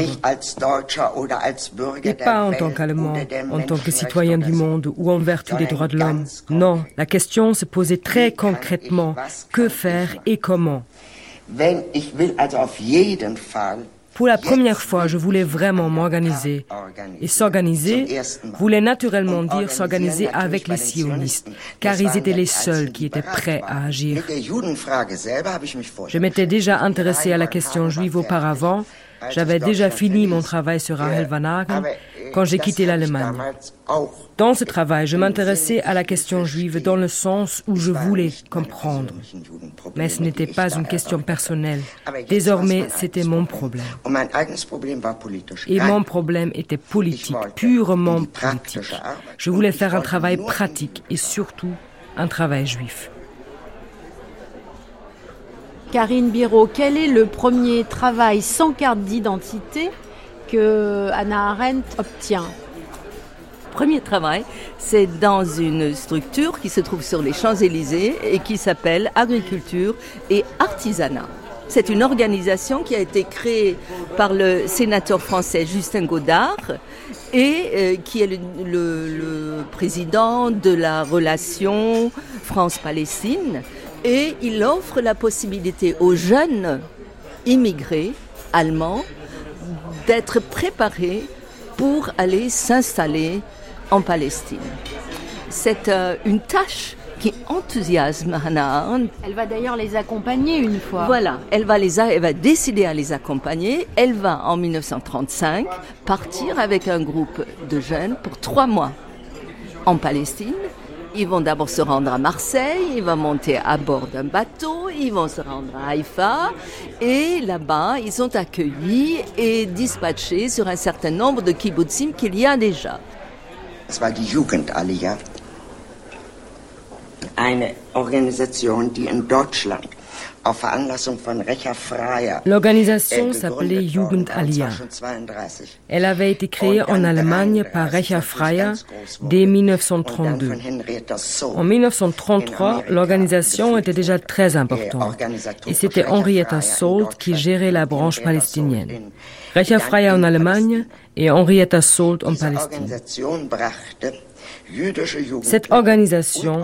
Et pas en tant qu'Allemand, en tant que citoyen du monde ou en vertu des droits de l'homme. Non, la question se posait très concrètement, que faire et comment? Pour la première fois, je voulais vraiment m'organiser. Et s'organiser voulait naturellement dire s'organiser avec les sionistes, car ils étaient les seuls qui étaient prêts à agir. Je m'étais déjà intéressé à la question juive auparavant j'avais déjà fini mon travail sur Rahel Van Hagen quand j'ai quitté l'Allemagne. Dans ce travail, je m'intéressais à la question juive dans le sens où je voulais comprendre. Mais ce n'était pas une question personnelle. Désormais, c'était mon problème. Et mon problème était politique, purement politique. Je voulais faire un travail pratique et surtout un travail juif. Karine Biro, quel est le premier travail sans carte d'identité que Anna Arendt obtient Premier travail, c'est dans une structure qui se trouve sur les Champs-Élysées et qui s'appelle Agriculture et Artisanat. C'est une organisation qui a été créée par le sénateur français Justin Godard et euh, qui est le président de la relation France-Palestine et il offre la possibilité aux jeunes immigrés allemands d'être préparés pour aller s'installer en Palestine. C'est euh, une tâche qui enthousiasme Hannah Elle va d'ailleurs les accompagner une fois. Voilà, elle va, les elle va décider à les accompagner. Elle va en 1935 partir avec un groupe de jeunes pour trois mois en Palestine ils vont d'abord se rendre à Marseille, ils vont monter à bord d'un bateau, ils vont se rendre à Haïfa et là-bas, ils sont accueillis et dispatchés sur un certain nombre de kibbutzim qu'il y a déjà. Es Organisation, die in Deutschland L'organisation s'appelait Jugendallia. Elle avait été créée en Allemagne par Recha Freier dès 1932. En 1933, l'organisation était déjà très importante et c'était Henrietta Solt qui gérait la branche palestinienne. Recha Freier en Allemagne et Henrietta Solt en Palestine. Cette organisation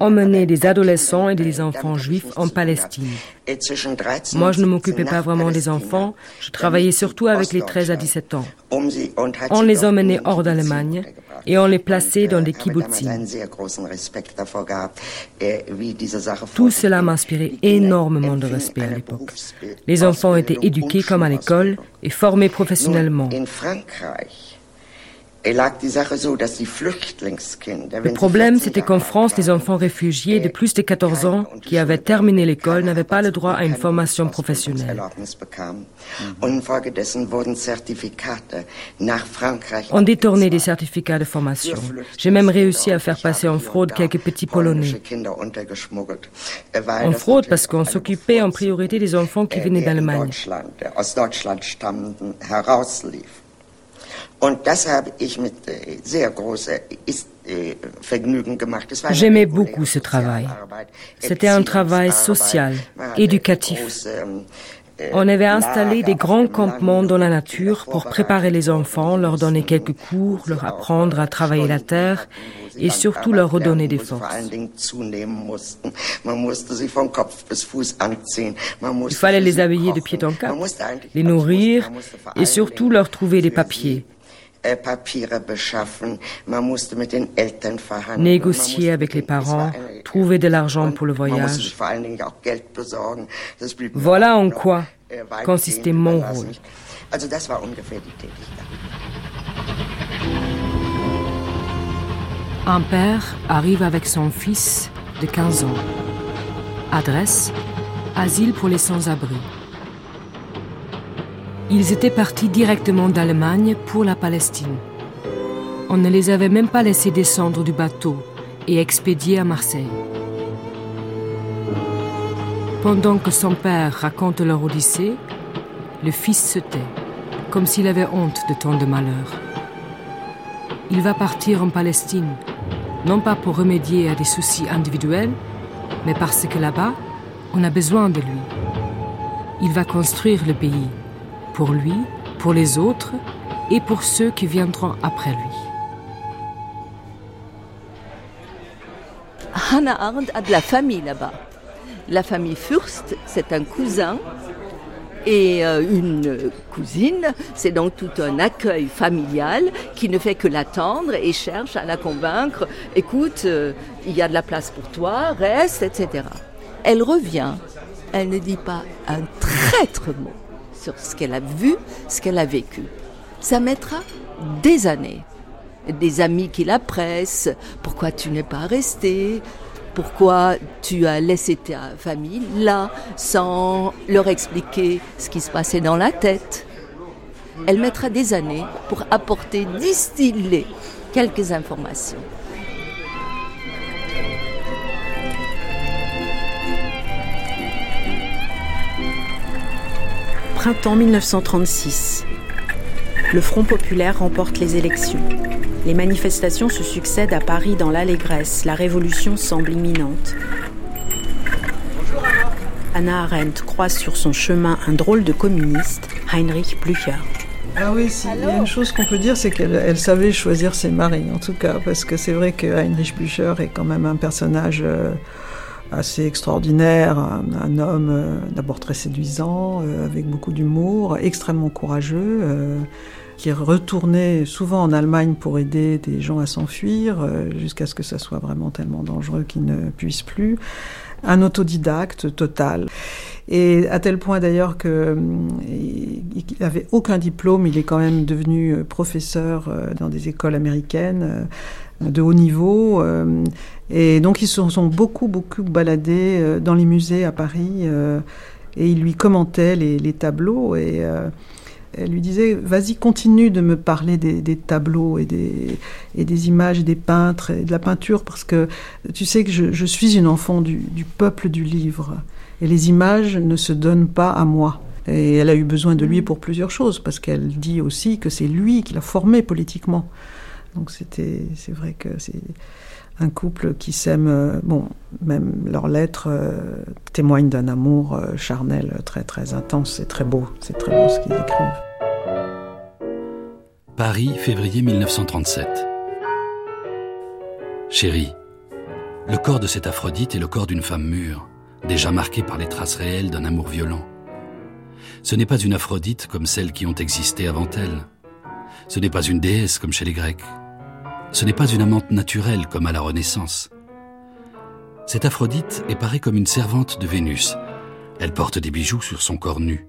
emmenait des adolescents et des enfants juifs en Palestine. Moi, je ne m'occupais pas vraiment des enfants, je travaillais surtout avec les 13 à 17 ans. On les emmenait hors d'Allemagne et on les plaçait dans des kibbutzim. Tout cela m'inspirait énormément de respect à l'époque. Les enfants étaient éduqués comme à l'école et formés professionnellement. Le problème, c'était qu'en France, les enfants réfugiés de plus de 14 ans qui avaient terminé l'école n'avaient pas le droit à une formation professionnelle. On détournait des certificats de formation. J'ai même réussi à faire passer en fraude quelques petits Polonais. En fraude parce qu'on s'occupait en priorité des enfants qui venaient d'Allemagne. J'aimais beaucoup ce travail. C'était un travail social, éducatif. Ähm, äh, On avait installé des grands campements dans la nature pour préparer les enfants, leur donner quelques cours, leur apprendre à travailler la terre et surtout leur redonner des forces. Il fallait les habiller de pied en cap, les nourrir et surtout leur trouver des papiers. Négocier avec les parents, trouver de l'argent pour le voyage. Voilà en quoi consistait mon rôle. Un père arrive avec son fils de 15 ans. Adresse Asile pour les sans-abri. Ils étaient partis directement d'Allemagne pour la Palestine. On ne les avait même pas laissés descendre du bateau et expédiés à Marseille. Pendant que son père raconte leur odyssée, le fils se tait, comme s'il avait honte de tant de malheur. Il va partir en Palestine, non pas pour remédier à des soucis individuels, mais parce que là-bas, on a besoin de lui. Il va construire le pays, pour lui, pour les autres et pour ceux qui viendront après lui. Hannah Arendt a de la famille là-bas. La famille Fürst, c'est un cousin et euh, une cousine. C'est donc tout un accueil familial qui ne fait que l'attendre et cherche à la convaincre. Écoute, euh, il y a de la place pour toi, reste, etc. Elle revient. Elle ne dit pas un traître mot sur ce qu'elle a vu, ce qu'elle a vécu. Ça mettra des années. Des amis qui la pressent. Pourquoi tu n'es pas resté pourquoi tu as laissé ta famille là sans leur expliquer ce qui se passait dans la tête? Elle mettra des années pour apporter, distiller quelques informations. Printemps 1936. Le Front populaire remporte les élections. Les manifestations se succèdent à Paris dans l'allégresse. La révolution semble imminente. Anna Arendt croise sur son chemin un drôle de communiste, Heinrich Blücher. Ah oui, il y a une chose qu'on peut dire, c'est qu'elle savait choisir ses maris, en tout cas, parce que c'est vrai que Heinrich Blücher est quand même un personnage euh, assez extraordinaire, un, homme euh, d'abord très séduisant, euh, avec beaucoup d'humour, extrêmement courageux qui retournait souvent en Allemagne pour aider des gens à s'enfuir, euh, jusqu'à ce que ça soit vraiment tellement dangereux qu'ils ne puissent plus. Un autodidacte total. Et à tel point d'ailleurs qu'il euh, n'avait aucun diplôme, il est quand même devenu euh, professeur dans des écoles américaines de haut niveau. Et donc ils se sont beaucoup, beaucoup baladés dans les musées à Paris et il lui commentait les, tableaux. Et elle lui disait Vas-y, continue de me parler des, tableaux et des, images et des peintres et de la peinture, parce que tu sais que je, suis une enfant du, peuple du livre. Et les images ne se donnent pas à moi. Et elle a eu besoin de lui pour plusieurs choses, parce qu'elle dit aussi que c'est lui qui l'a formé politiquement. Donc c'était, c'est vrai que c'est un couple qui s'aime. Euh, bon, même leurs lettres euh, témoignent d'un amour euh, charnel très très intense. C'est très beau, c'est très beau ce qu'ils écrivent. Paris, février 1937. Chérie, le corps de cette Aphrodite est le corps d'une femme mûre, déjà marquée par les traces réelles d'un amour violent. Ce n'est pas une Aphrodite comme celles qui ont existé avant elle. Ce n'est pas une déesse comme chez les Grecs. Ce n'est pas une amante naturelle comme à la Renaissance. Cette Aphrodite est parée comme une servante de Vénus. Elle porte des bijoux sur son corps nu.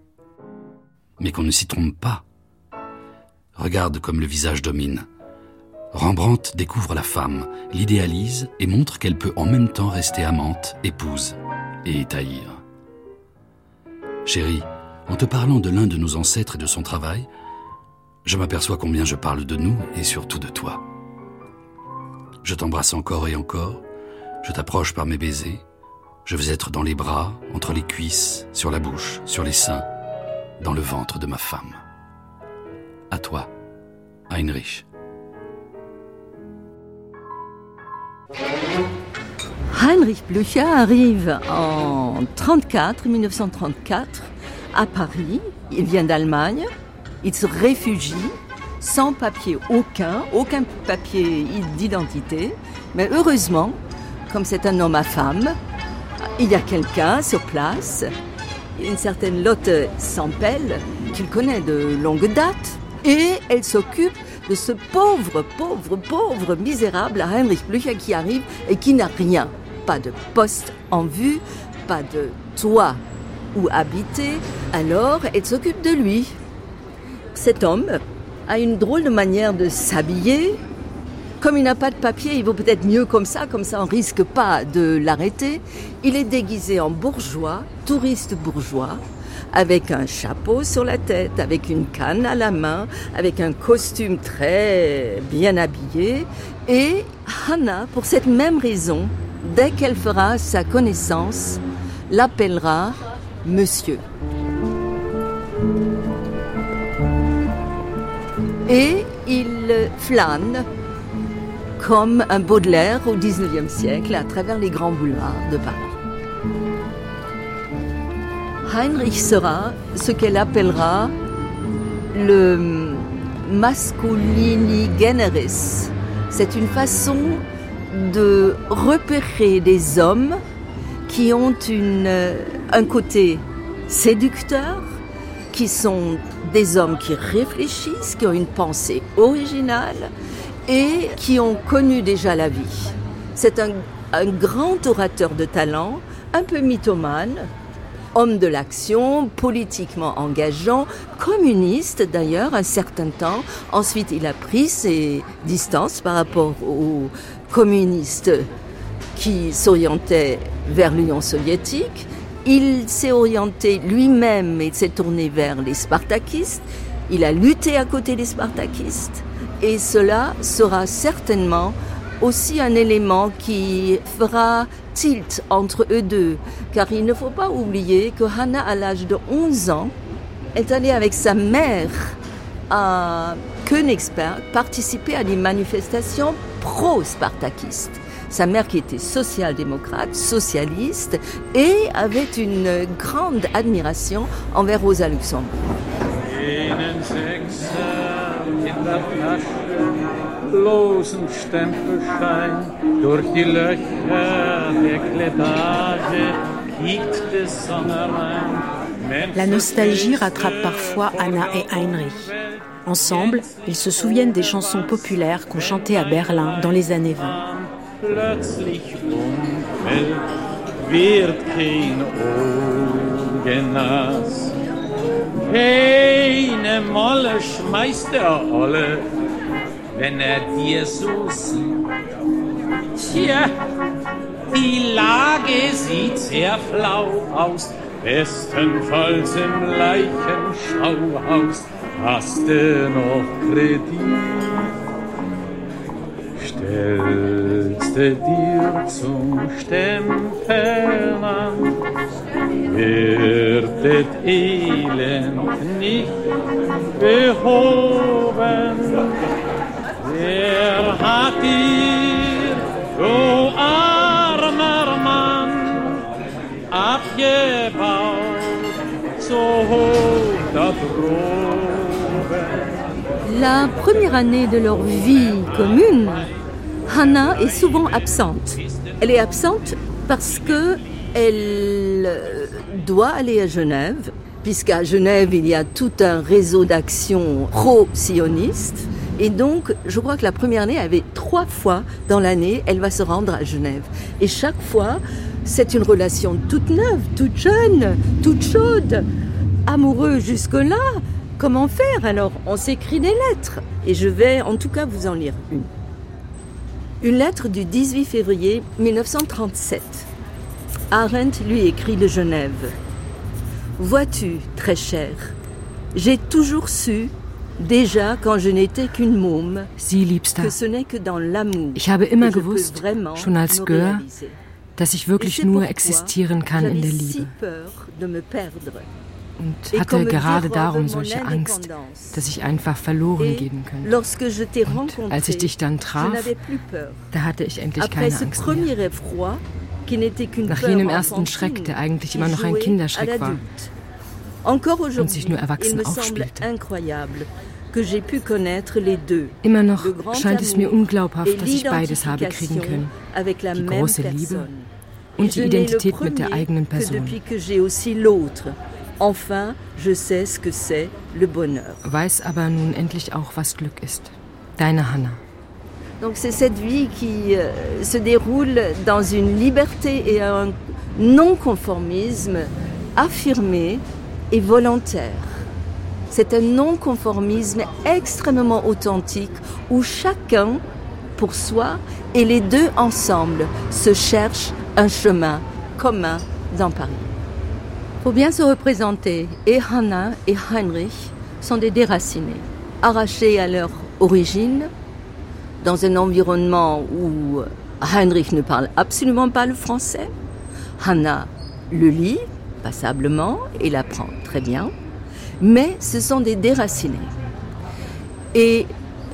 Mais qu'on ne s'y trompe pas. Regarde comme le visage domine. Rembrandt découvre la femme, l'idéalise et montre qu'elle peut en même temps rester amante, épouse et étaillir. Chérie, en te parlant de l'un de nos ancêtres et de son travail, je m'aperçois combien je parle de nous et surtout de toi. Je t'embrasse encore et encore, je t'approche par mes baisers, je veux être dans les bras, entre les cuisses, sur la bouche, sur les seins, dans le ventre de ma femme. À toi, Heinrich. Heinrich Blücher arrive en 34, 1934 à Paris. Il vient d'Allemagne. Il se réfugie sans papier aucun, aucun papier d'identité. Mais heureusement, comme c'est un homme à femme, il y a quelqu'un sur place, une certaine Lotte Sampel, qu'il connaît de longue date, et elle s'occupe de ce pauvre, pauvre, pauvre misérable Heinrich Blücher qui arrive et qui n'a rien. Pas de poste en vue, pas de toit où habiter, alors elle s'occupe de lui. Cet homme a une drôle de manière de s'habiller. Comme il n'a pas de papier, il vaut peut-être mieux comme ça, comme ça on risque pas de l'arrêter. Il est déguisé en bourgeois, touriste bourgeois, avec un chapeau sur la tête, avec une canne à la main, avec un costume très bien habillé. Et Hannah, pour cette même raison, dès qu'elle fera sa connaissance, l'appellera Monsieur. Et il flâne comme un Baudelaire au XIXe siècle à travers les grands boulevards de Paris. Heinrich sera ce qu'elle appellera le masculini generis. C'est une façon de repérer des hommes qui ont un côté séducteur, qui sont des hommes qui réfléchissent, qui ont une pensée originale et qui ont connu déjà la vie. C'est un, grand orateur de talent, un peu mythomane, homme de l'action, politiquement engageant, communiste d'ailleurs un certain temps. Ensuite, il a pris ses distances par rapport aux communistes qui s'orientaient vers l'Union soviétique. Il s'est orienté lui-même et s'est tourné vers les spartakistes. Il a lutté à côté des spartakistes. Et cela sera certainement aussi un élément qui fera tilt entre eux deux. Car il ne faut pas oublier que Hannah, à l'âge de 11 ans, est allée avec sa mère à Königsberg participer à des manifestations pro-spartakistes. Sa mère qui était social-démocrate, socialiste, et avait une grande admiration envers Rosa Luxembourg. La nostalgie rattrape parfois Anna et Heinrich. Ensemble, ils se souviennent des chansons populaires qu'on chantait à Berlin dans les années 20. Keine Molle schmeißt er alle, wenn er dir so sieht. Tja, die Lage sieht sehr flau aus, bestenfalls im Leichenschauhaus hast du noch Kredit. La première année de leur vie commune, Hannah est souvent absente. Elle est absente parce que elle doit aller à Genève, puisqu'à Genève, il y a tout un réseau d'action pro-sioniste. Et donc, je crois que la première année, avait trois fois dans l'année, elle va se rendre à Genève. Et chaque fois, c'est une relation toute neuve, toute jeune, toute chaude, amoureux jusque-là. Comment faire alors? On s'écrit des lettres. Et je vais en tout cas vous en lire une. Une lettre du 18 février 1937. Arendt lui écrit de Genève. Vois-tu, très cher, j'ai toujours su, déjà quand je n'étais qu'une môme, Sie, Liebster, que ce n'est que dans l'amour ich habe immer gewusst, schon als Gör, dass ich wirklich nur existieren kann in der Liebe. Und hatte gerade darum solche Angst, dass ich einfach verloren gehen könnte. Und als ich dich dann traf, da hatte ich endlich keine Angst mehr. Nach jenem ersten Schreck, der eigentlich immer noch ein Kinderschreck war und sich nur erwachsen aufspielte. Immer noch scheint es mir unglaubhaft, dass ich beides habe kriegen können. Die große Liebe und die Identität mit der eigenen Person. Enfin, je sais ce que c'est le bonheur. Weiß aber nun endlich auch, was Glück ist. Deine Hanna. Donc c'est cette vie qui euh, se déroule dans une liberté et un non-conformisme affirmé et volontaire. C'est un non-conformisme extrêmement authentique où chacun pour soi et les deux ensemble se cherchent un chemin commun dans Paris. Faut bien se représenter, et Hannah et Heinrich sont des déracinés, arrachés à leur origine, dans un environnement où Heinrich ne parle absolument pas le français. Hannah le lit passablement et l'apprend très bien, mais ce sont des déracinés. Et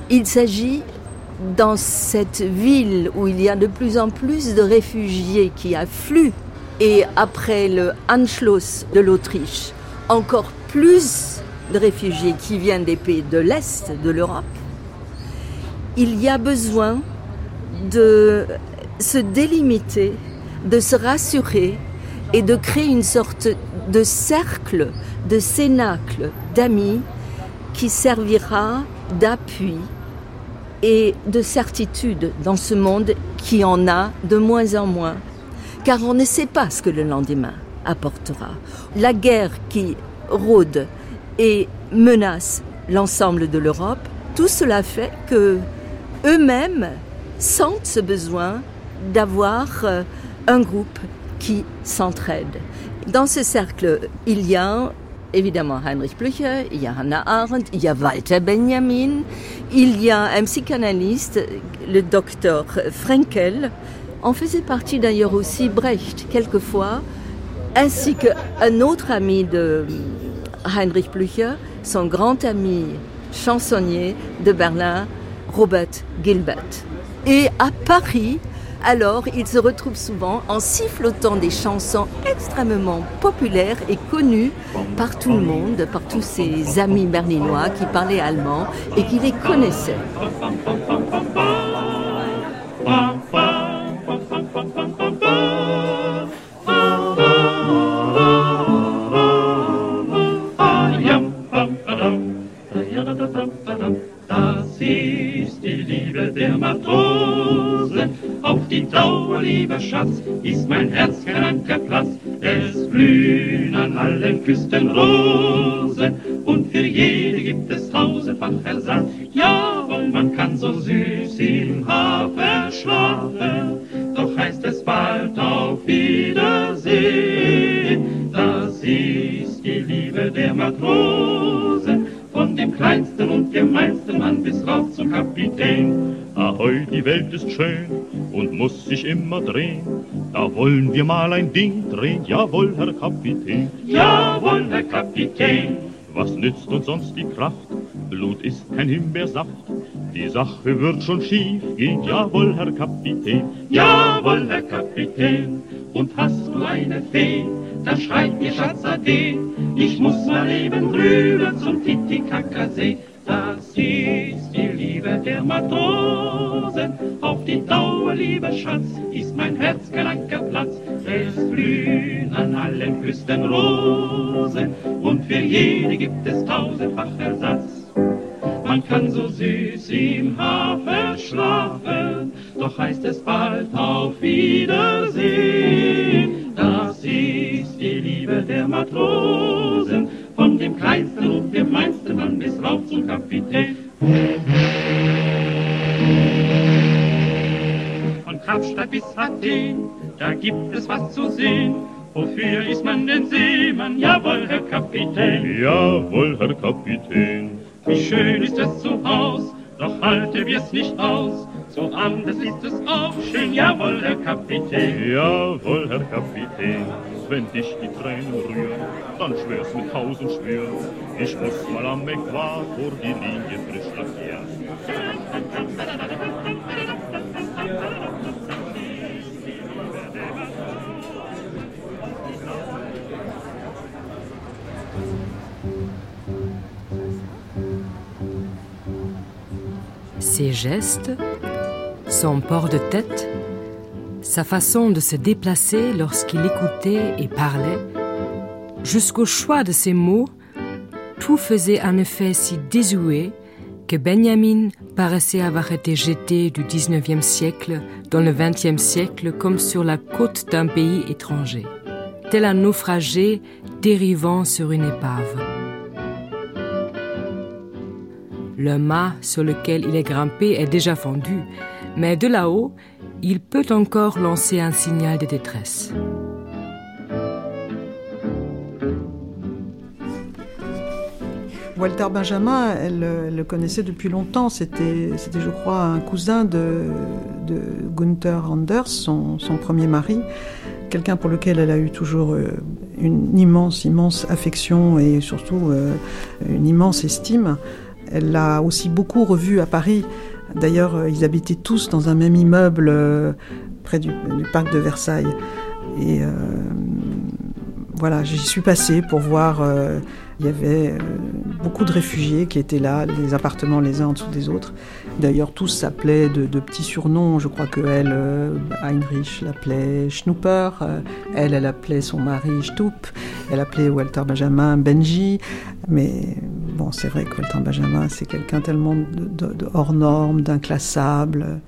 il s'agit dans cette ville où il y a de plus en plus de réfugiés qui affluent et après le Anschluss de l'Autriche, encore plus de réfugiés qui viennent des pays de l'Est de l'Europe, il y a besoin de se délimiter, de se rassurer et de créer une sorte de cercle, de cénacle d'amis qui servira d'appui et de certitude dans ce monde qui en a de moins en moins, car on ne sait pas ce que le lendemain apportera. La guerre qui rôde et menace l'ensemble de l'Europe, tout cela fait que eux-mêmes sentent ce besoin d'avoir euh, un groupe qui s'entraide. Dans ce cercle, il y a évidemment Heinrich Blücher, il y a Hannah Arendt, il y a Walter Benjamin, il y a un psychanalyste, le docteur Frenkel. En faisait partie d'ailleurs aussi Brecht, quelquefois, ainsi qu'un autre ami de Heinrich Blücher, son grand ami chansonnier de Berlin, Robert Gilbert. Et à Paris, alors il se retrouve souvent en sifflotant des chansons extrêmement populaires et connues par tout le monde, par tous ses amis berlinois qui parlaient allemand et qui les connaissaient. Die Dauer, lieber Schatz, ist mein Herz kein Ankerplatz. Es blühen an allen Küsten Rosen und für jede gibt es tausendfach Ersatz. Jawohl, man kann so süß im Hafen schlafen, doch heißt es bald auf Wiedersehen. Das ist die Liebe der Matrosen, von dem kleinsten und gemeinsten Mann bis rauf zum Kapitän. Ahoi, die Welt ist schön und muss sich immer drehen. Da wollen wir mal ein Ding drehen, jawohl, Herr Kapitän. Jawohl, Herr Kapitän. Was nützt uns sonst die Kraft? Blut ist kein Himbeersaft. Die Sache wird schon schief gehen, jawohl, Herr Kapitän. Jawohl, Herr Kapitän. Und hast du eine Fee, dann schreib mir Schatz ade. Ich muss mal eben rüber zum Titicacasee. Das ist die Liebe der Matrosen. Auf die Dauer, lieber Schatz, ist mein Herz kein Ankerplatz. Es blühen an allen Küsten Rosen und für jede gibt es tausendfach Ersatz. Man kann so süß im Hafen schlafen, doch heißt es bald auf Wiedersehen. Das ist die Liebe der Matrosen von dem kleinsten und gemeinsten Mann bis rauf zum Kapitän. Von Kapstadt bis Athen, da gibt es was zu sehen. Wofür ist man denn Seemann? Jawohl, Herr Kapitän. Jawohl, Herr Kapitän. Wie schön ist es zu Haus, doch halte wir's nicht aus. So anders ist es auch schön, jawohl, Herr Kapitän. Jawohl, Herr Kapitän. Wenn dich die Tränen rühren, dann schwör's mit tausend Schwüren. Ich muss mal am Äquator die Linie frisch lackieren. Ses gestes, son port de tête, sa façon de se déplacer lorsqu'il écoutait et parlait, jusqu'au choix de ses mots, tout faisait un effet si désuet que Benjamin paraissait avoir été jeté du 19e siècle dans le 20e siècle comme sur la côte d'un pays étranger, tel un naufragé dérivant sur une épave. Le mât sur lequel il est grimpé est déjà fendu, mais de là-haut, il peut encore lancer un signal de détresse. Walter Benjamin, elle, le connaissait depuis longtemps. C'était, je crois, un cousin de, Gunther Anders, son, premier mari. Quelqu'un pour lequel elle a eu toujours euh, une immense, immense affection et surtout euh, une immense estime. Elle l'a aussi beaucoup revu à Paris. D'ailleurs, euh, ils habitaient tous dans un même immeuble près du, parc de Versailles. Et voilà, j'y suis passée pour voir. Il y avait euh, beaucoup de réfugiés qui étaient là, les appartements les uns en dessous des autres. D'ailleurs, tous s'appelaient de, petits surnoms. Je crois que elle, euh, Heinrich l'appelait Schnupper. Euh, elle, elle appelait son mari Stupp. Elle appelait Walter Benjamin Benji. Mais bon, c'est vrai que Walter Benjamin, c'est quelqu'un tellement hors norme, d'inclassable.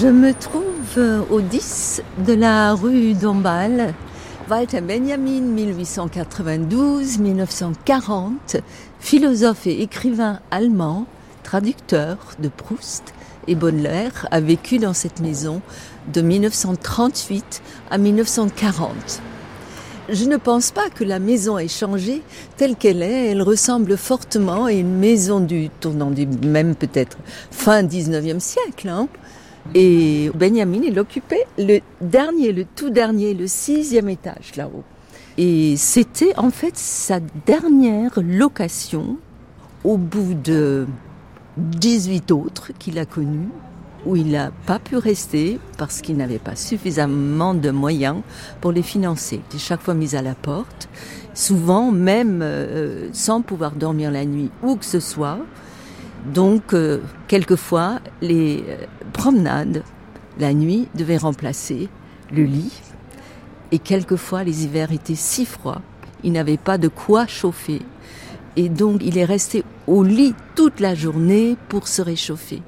Je me trouve euh, au 10 de la rue d'Ombal. Walter Benjamin, 1892-1940, philosophe et écrivain allemand, traducteur de Proust et Baudelaire, a vécu dans cette maison de 1938 à 1940. Je ne pense pas que la maison ait changé telle qu'elle est. Elle ressemble fortement à une maison du tournant du même peut-être fin 19e siècle. Hein. Et Benjamin, il occupait le dernier, le tout dernier, le sixième étage là-haut. Et c'était en fait sa dernière location au bout de 18 autres qu'il a connues, où il n'a pas pu rester parce qu'il n'avait pas suffisamment de moyens pour les financer. Il était chaque fois mis à la porte, souvent même euh, sans pouvoir dormir la nuit où que ce soit. Donc, euh, quelquefois, les promenades, la nuit, devaient remplacer le lit. Et quelquefois, les hivers étaient si froids, il n'avait pas de quoi chauffer. Et donc, il est resté au lit toute la journée pour se réchauffer.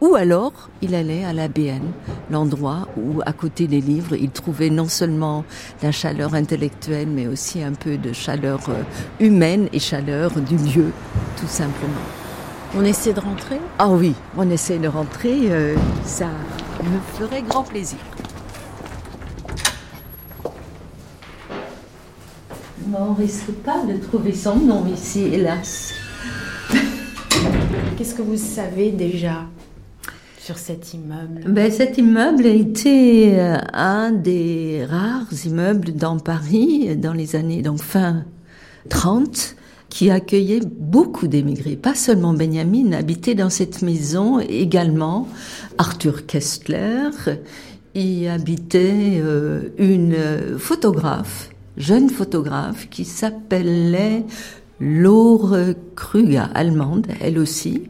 Ou alors, il allait à la BN, l'endroit où, à côté des livres, il trouvait non seulement la chaleur intellectuelle, mais aussi un peu de chaleur euh, humaine et chaleur du lieu, tout simplement. On essaie de rentrer? Ah oui, on essaie de rentrer, euh, ça me ferait grand plaisir. on risque pas de trouver son nom ici, hélas. Qu'est-ce que vous savez déjà sur cet immeuble? Ben, Cet immeuble a été euh, un des rares immeubles dans Paris dans les années donc fin 30 qui accueillait beaucoup d'émigrés, pas seulement Benjamin, habitait dans cette maison également Arthur Kestler, y habitait euh, une photographe, jeune photographe qui s'appelait Laure Kruger, allemande, elle aussi.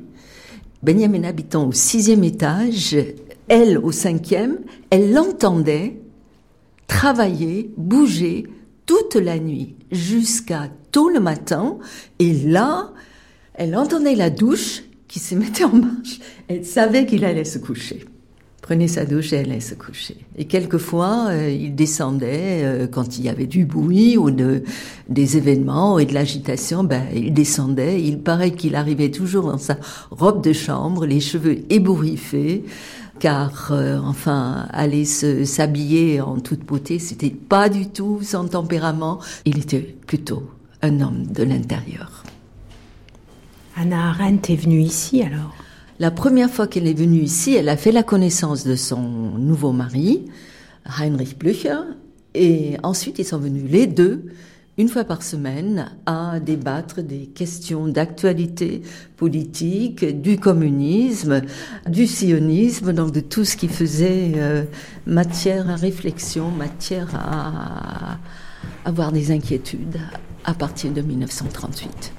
Benjamin habitant au sixième étage, elle au cinquième, elle l'entendait travailler, bouger toute la nuit jusqu'à tôt le matin. Et là, elle entendait la douche qui se mettait en marche. Elle savait qu'il allait se coucher. Prenait sa douche et allait se coucher. Et quelquefois, euh, il descendait euh, quand il y avait du bruit ou de, des événements et de l'agitation. Ben, il descendait. Il paraît qu'il arrivait toujours dans sa robe de chambre, les cheveux ébouriffés, car euh, enfin aller s'habiller en toute beauté, c'était pas du tout son tempérament. Il était plutôt un homme de l'intérieur. Anna Arendt est venue ici alors? La première fois qu'elle est venue ici, elle a fait la connaissance de son nouveau mari, Heinrich Blücher, et ensuite ils sont venus les deux une fois par semaine à débattre des questions d'actualité politique, du communisme, du sionisme, donc de tout ce qui faisait euh, matière à réflexion, matière à avoir des inquiétudes à partir de 1938.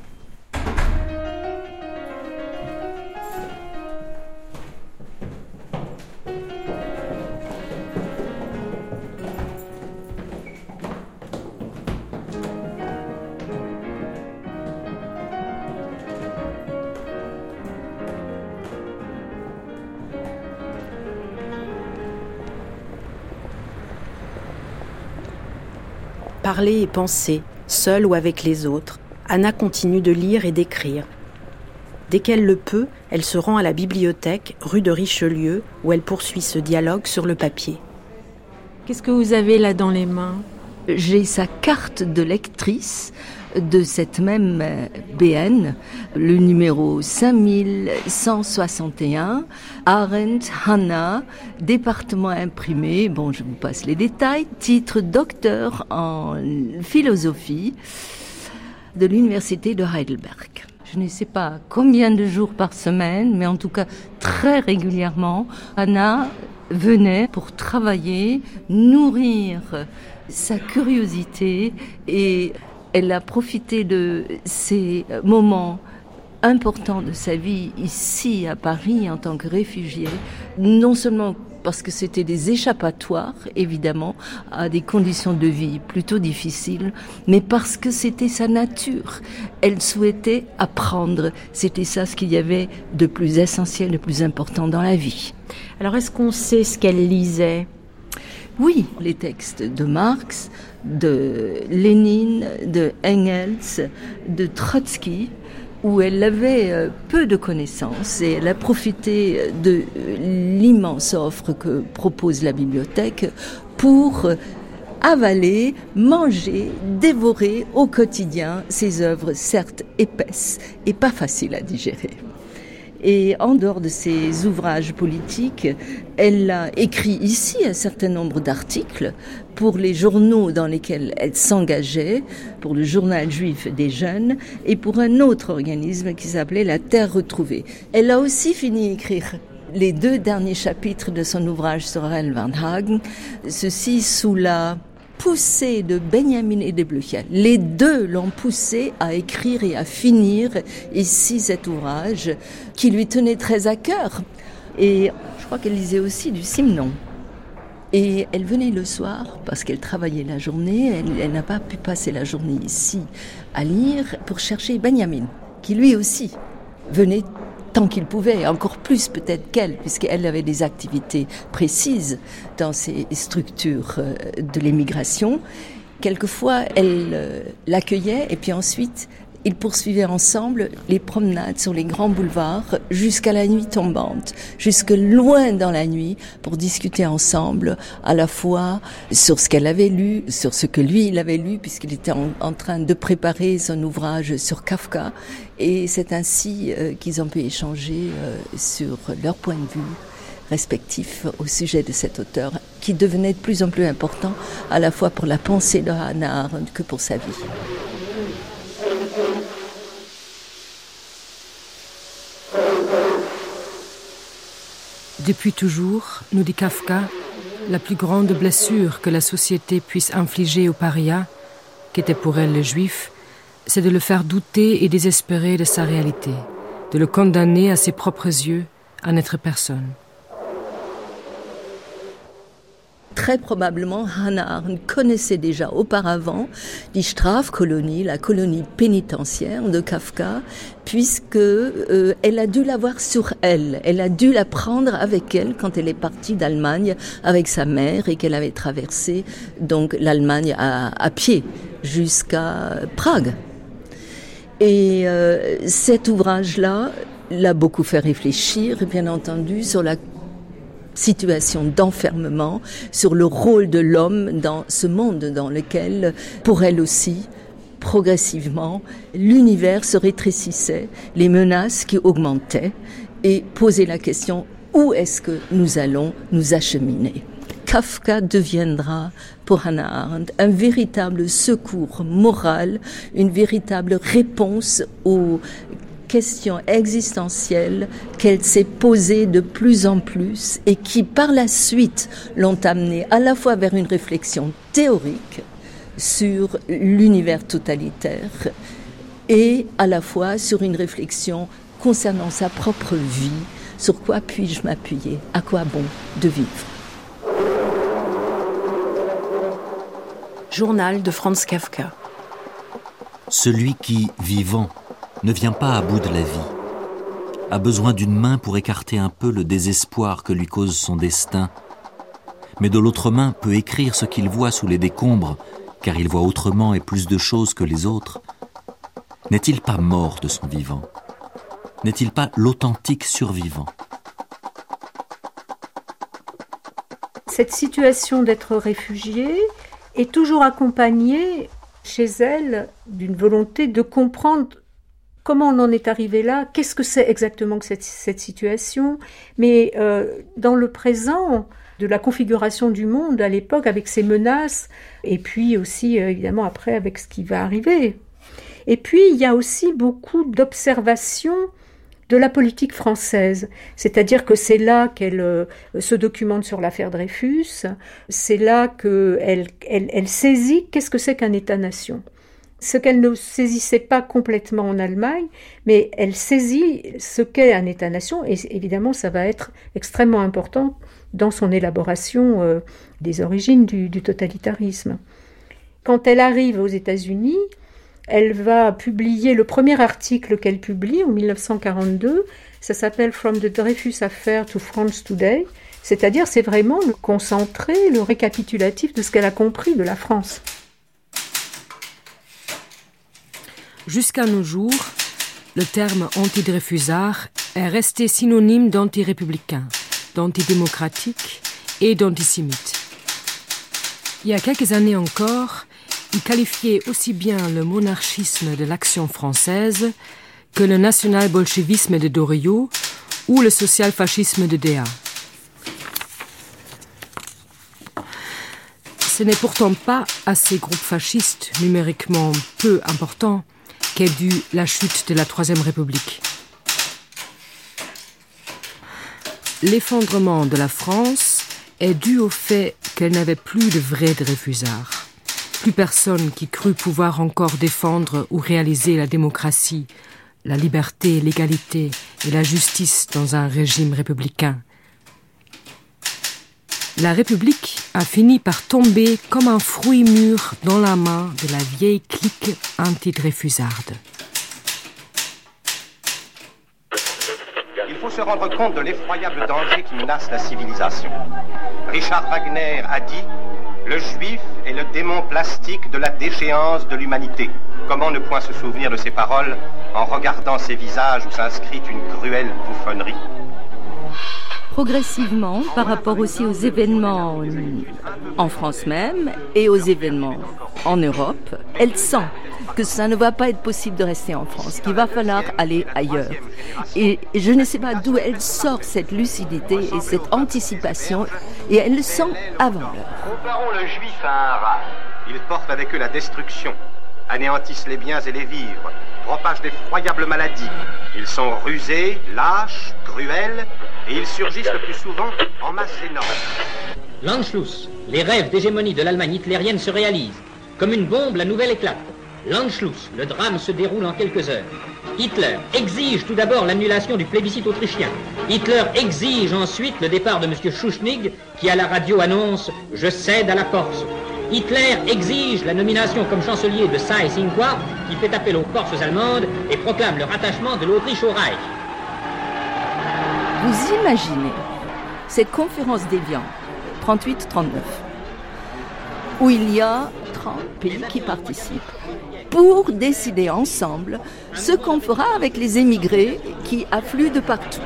Parler et penser, seule ou avec les autres, Anna continue de lire et d'écrire. Dès qu'elle le peut, elle se rend à la bibliothèque, rue de Richelieu, où elle poursuit ce dialogue sur le papier. Qu'est-ce que vous avez là dans les mains? J'ai sa carte de lectrice de cette même euh, BN, le numéro 5161, Arendt Hanna, département imprimé, bon je vous passe les détails, titre docteur en philosophie de l'université de Heidelberg. Je ne sais pas combien de jours par semaine, mais en tout cas très régulièrement, Anna venait pour travailler, nourrir sa curiosité et elle a profité de ces moments importants de sa vie ici à Paris en tant que réfugiée, non seulement parce que c'était des échappatoires, évidemment, à des conditions de vie plutôt difficiles, mais parce que c'était sa nature. Elle souhaitait apprendre. C'était ça ce qu'il y avait de plus essentiel, de plus important dans la vie. Alors est-ce qu'on sait ce qu'elle lisait? Oui, les textes de Marx, de Lénine, de Engels, de Trotsky, où elle avait euh, peu de connaissances et elle a profité de l'immense offre que propose la bibliothèque pour avaler, manger, dévorer au quotidien ces œuvres certes épaisses et pas faciles à digérer. Et en dehors de ses ouvrages politiques, elle a écrit ici un certain nombre d'articles pour les journaux dans lesquels elle s'engageait, pour le journal juif des jeunes et pour un autre organisme qui s'appelait La Terre retrouvée. Elle a aussi fini d'écrire les deux derniers chapitres de son ouvrage sur Van Hagen, ceci sous la poussée de Benjamin et de Bleuchel. Les deux l'ont poussé à écrire et à finir ici cet ouvrage qui lui tenait très à cœur. Et je crois qu'elle lisait aussi du Simon. Et elle venait le soir parce qu'elle travaillait la journée. Elle, elle n'a pas pu passer la journée ici à lire pour chercher Benjamin, qui lui aussi venait tant qu'il pouvait, encore plus peut-être qu'elle, puisqu'elle avait des activités précises dans ces structures euh, de l'émigration. Quelquefois, elle euh, l'accueillait et puis ensuite, ils poursuivaient ensemble les promenades sur les grands boulevards jusqu'à la nuit tombante, jusque loin dans la nuit, pour discuter ensemble à la fois sur ce qu'elle avait lu, sur ce que lui il avait lu, puisqu'il était en, train de préparer son ouvrage sur Kafka. Et c'est ainsi euh, qu'ils ont pu échanger euh, sur leur point de vue respectif au sujet de cet auteur, qui devenait de plus en plus important à la fois pour la pensée de Hannah Arendt que pour sa vie. Depuis toujours, nous dit Kafka, la plus grande blessure que la société puisse infliger aux parias, qu'était pour elle le juif, c'est de le faire douter et désespérer de sa réalité, de le condamner à ses propres yeux à n'être personne. très probablement Hannah Arendt connaissait déjà auparavant die la colonie pénitentiaire de Kafka, puisque euh, elle a dû l'avoir sur elle. Elle a dû la prendre avec elle quand elle est partie d'Allemagne avec sa mère et qu'elle avait traversé donc l'Allemagne à, pied jusqu'à Prague. Et euh, cet ouvrage-là l'a beaucoup fait réfléchir, bien entendu, sur la situation d'enfermement, sur le rôle de l'homme dans ce monde dans lequel, pour elle aussi, progressivement, l'univers se rétrécissait, les menaces qui augmentaient, et poser la question où est-ce que nous allons nous acheminer? Kafka deviendra pour Hannah Arendt un véritable secours moral, une véritable réponse aux questions existentielles qu'elle s'est posées de plus en plus et qui par la suite l'ont amenée à la fois vers une réflexion théorique sur l'univers totalitaire et à la fois sur une réflexion concernant sa propre vie, sur quoi puis-je m'appuyer, à quoi bon de vivre? Journal de Franz Kafka. Celui qui, vivant, ne vient pas à bout de la vie, a besoin d'une main pour écarter un peu le désespoir que lui cause son destin, mais de l'autre main peut écrire ce qu'il voit sous les décombres car il voit autrement et plus de choses que les autres, n'est-il pas mort de son vivant? N'est-il pas l'authentique survivant? Cette situation d'être réfugié est toujours accompagnée chez elle d'une volonté de comprendre comment on en est arrivé là, qu'est-ce que c'est exactement que cette, situation, mais euh, dans le présent de la configuration du monde à l'époque avec ses menaces, et puis aussi euh, évidemment après avec ce qui va arriver. Et puis il y a aussi beaucoup d'observations de la politique française. C'est-à-dire que c'est là qu'elle euh, se documente sur l'affaire Dreyfus, c'est là qu'elle elle saisit qu'est-ce que c'est qu'un État-nation ce qu'elle ne saisissait pas complètement en Allemagne, mais elle saisit ce qu'est un État-nation, et évidemment ça va être extrêmement important dans son élaboration euh, des origines du, du, totalitarisme. Quand elle arrive aux États-Unis, elle va publier le premier article qu'elle publie en 1942, ça s'appelle From the Dreyfus Affair to France Today, c'est-à-dire c'est vraiment le concentré, le récapitulatif de ce qu'elle a compris de la France. Jusqu'à nos jours, le terme anti-dreyfusard est resté synonyme d'anti-républicain, d'antidémocratique et d'antisémite. Il y a quelques années encore, il qualifiait aussi bien le monarchisme de l'action française que le national-bolchevisme de Doriot ou le social-fascisme de Déa. Ce n'est pourtant pas à ces groupes fascistes numériquement peu importants qu'est due la chute de la Troisième République. L'effondrement de la France est dû au fait qu'elle n'avait plus de vrais Dreyfusards. Plus personne qui crut pouvoir encore défendre ou réaliser la démocratie, la liberté, l'égalité et la justice dans un régime républicain. La République a fini par tomber comme un fruit mûr dans la main de la vieille clique anti-dreyfusarde. Il faut se rendre compte de l'effroyable danger qui menace la civilisation. Richard Wagner a dit Le juif est le démon plastique de la déchéance de l'humanité. Comment ne point se souvenir de ces paroles en regardant ces visages où s'inscrit une cruelle bouffonnerie? Progressivement par rapport aussi aux événements en France même et aux événements en Europe, elle sent que ça ne va pas être possible de rester en France, qu'il va falloir aller ailleurs. Et je ne sais pas d'où elle sort cette lucidité et cette anticipation, et elle le sent avant. Comparons le juif à un rat. Ils portent avec eux la destruction, anéantissent les biens et les vivres, propagent d'effroyables maladies. Ils sont rusés, lâches, cruels, et ils surgissent le plus souvent en masse énorme. L'Anschluss, les rêves d'hégémonie de l'Allemagne hitlérienne se réalisent. Comme une bombe, la nouvelle éclate. L'Anschluss, le drame se déroule en quelques heures. Hitler exige tout d'abord l'annulation du plébiscite autrichien. Hitler exige ensuite le départ de M. Schuschnigg, qui à la radio annonce « Je cède à la force ». Hitler exige la nomination comme chancelier de Seyss-Inquart, qui fait appel aux forces allemandes et proclame le rattachement de l'Autriche au Reich. Vous imaginez cette conférence d'Évian, 38-39, où il y a 30 pays qui participent pour décider ensemble ce qu'on fera avec les émigrés qui affluent de partout.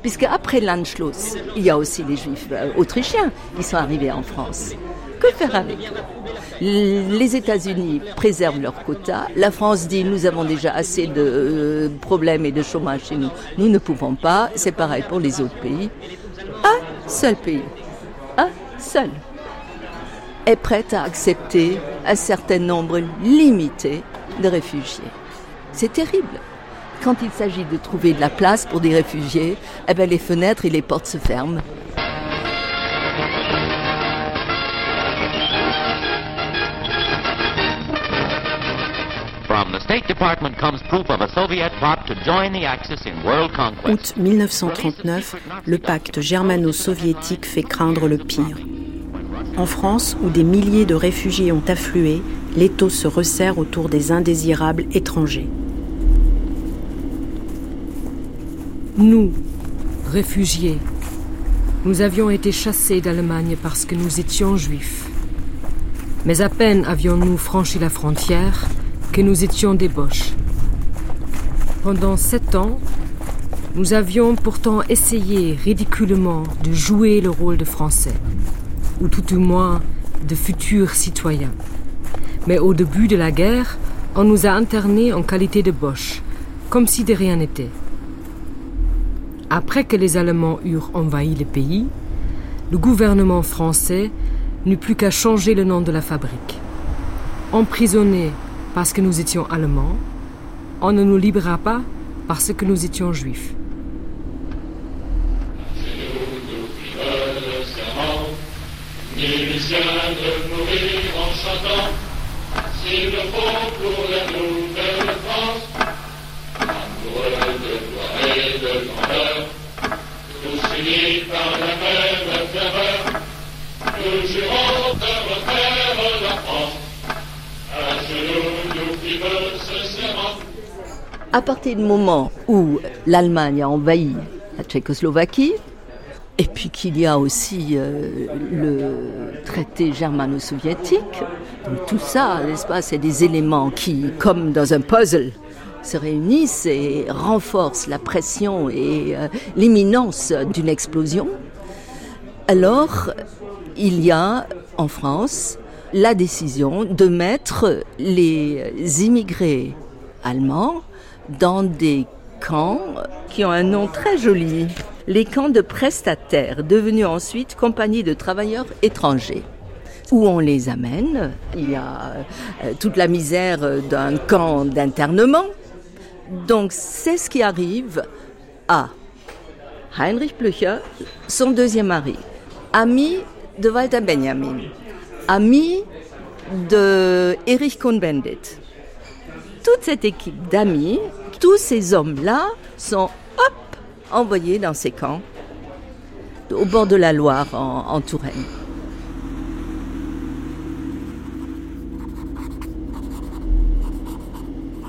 Puisque après l'Anschluss, il y a aussi les juifs euh, autrichiens qui sont arrivés en France. Que faire avec? Les États-Unis préservent leurs quotas. La France dit nous avons déjà assez de euh, problèmes et de chômage chez nous. Nous ne pouvons pas. C'est pareil pour les autres pays. Un seul pays, un seul, est prêt à accepter un certain nombre limité de réfugiés. C'est terrible. Quand il s'agit de trouver de la place pour des réfugiés, eh bien les fenêtres et les portes se ferment. Août 1939, le pacte germano-soviétique fait craindre le pire. En France, où des milliers de réfugiés ont afflué, l'étau se resserre autour des indésirables étrangers. Nous, réfugiés, nous avions été chassés d'Allemagne parce que nous étions juifs. Mais à peine avions-nous franchi la frontière que nous étions des Boches. Pendant sept ans, nous avions pourtant essayé ridiculement de jouer le rôle de Français, ou tout au moins de futurs citoyens. Mais au début de la guerre, on nous a internés en qualité de Boches, comme si de rien n'était. Après que les Allemands eurent envahi le pays, le gouvernement français n'eut plus qu'à changer le nom de la fabrique. Emprisonnés parce que nous étions Allemands, on ne nous libéra pas parce que nous étions Juifs. de mourir À partir du moment où l'Allemagne a envahi la Tchécoslovaquie, et puis qu'il y a aussi euh, le traité germano-soviétique. Tout ça, n'est-ce pas, c'est des éléments qui, comme dans un puzzle, se réunissent et renforcent la pression et euh, l'imminence d'une explosion. Alors, il y a en France la décision de mettre les immigrés allemands dans des camps qui ont un nom très joli les camps de prestataires, devenus ensuite compagnies de travailleurs étrangers. Où on les amène Il y a euh, toute la misère d'un camp d'internement. Donc c'est ce qui arrive à Heinrich Blücher, son deuxième mari, ami de Walter Benjamin, ami de Erich Cohn-Bendit. Toute cette équipe d'amis, tous ces hommes-là sont envoyés dans ces camps au bord de la Loire, en Touraine.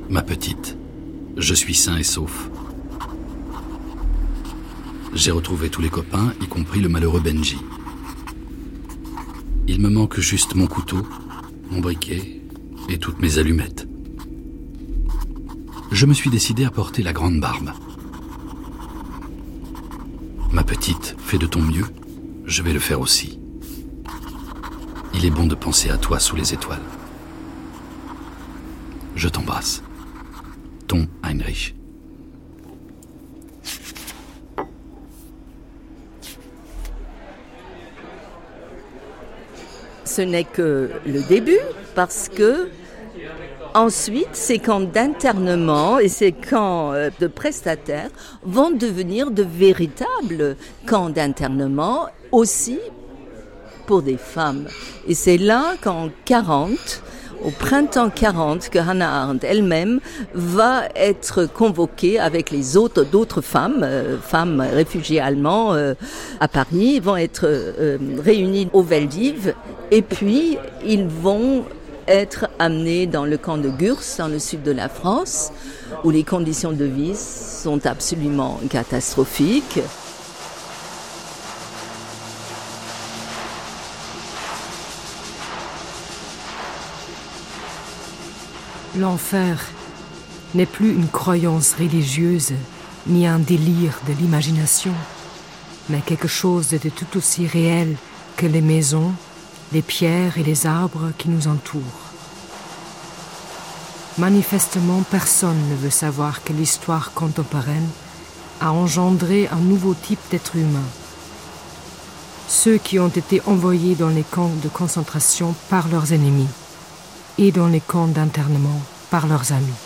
Ma petite, je suis sain et sauf. J'ai retrouvé tous les copains, y compris le malheureux Benji. Il me manque juste mon couteau, mon briquet et toutes mes allumettes. Je me suis décidé à porter la grande barbe. Ma petite, fais de ton mieux, je vais le faire aussi. Il est bon de penser à toi sous les étoiles. Je t'embrasse. Ton Heinrich. Ce n'est que le début parce que Ensuite, ces camps d'internement et ces camps euh, de prestataires vont devenir de véritables camps d'internement aussi pour des femmes. Et c'est là qu'en 40, au printemps 40 que Hannah Arendt elle-même va être convoquée avec les autres d'autres femmes, euh, femmes réfugiées allemands euh, à Paris, vont être réunies au Veldiv et puis ils vont être amenés dans le camp de Gurs, dans le sud de la France, où les conditions de vie sont absolument catastrophiques. L'enfer n'est plus une croyance religieuse ni un délire de l'imagination, mais quelque chose de tout aussi réel que les maisons, les pierres et les arbres qui nous entourent. Manifestement, personne ne veut savoir que l'histoire contemporaine a engendré un nouveau type d'être humain. Ceux qui ont été envoyés dans les camps de concentration par leurs ennemis et dans les camps d'internement par leurs amis.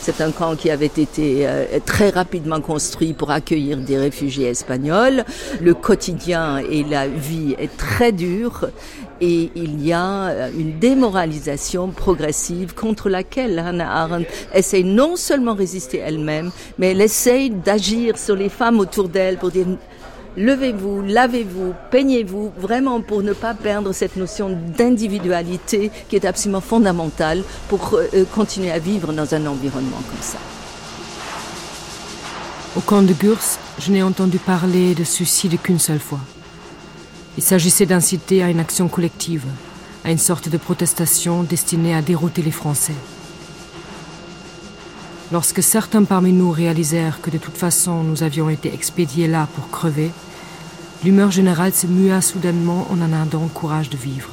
C'est un camp qui avait été euh, très rapidement construit pour accueillir des réfugiés espagnols. Le quotidien et la vie est très dur et il y a euh, une démoralisation progressive contre laquelle Hannah Arendt essaie non seulement résister elle-même, mais elle essaye d'agir sur les femmes autour d'elle pour dire levez-vous, lavez-vous, peignez-vous, vraiment pour ne pas perdre cette notion d'individualité qui est absolument fondamentale pour euh, continuer à vivre dans un environnement comme ça. Au camp de Gurs, je n'ai entendu parler de suicide qu'une seule fois. Il s'agissait d'inciter à une action collective, à une sorte de protestation destinée à dérouter les Français. Lorsque certains parmi nous réalisèrent que de toute façon nous avions été expédiés là pour crever, l'humeur générale se mua soudainement en un ardent courage de vivre.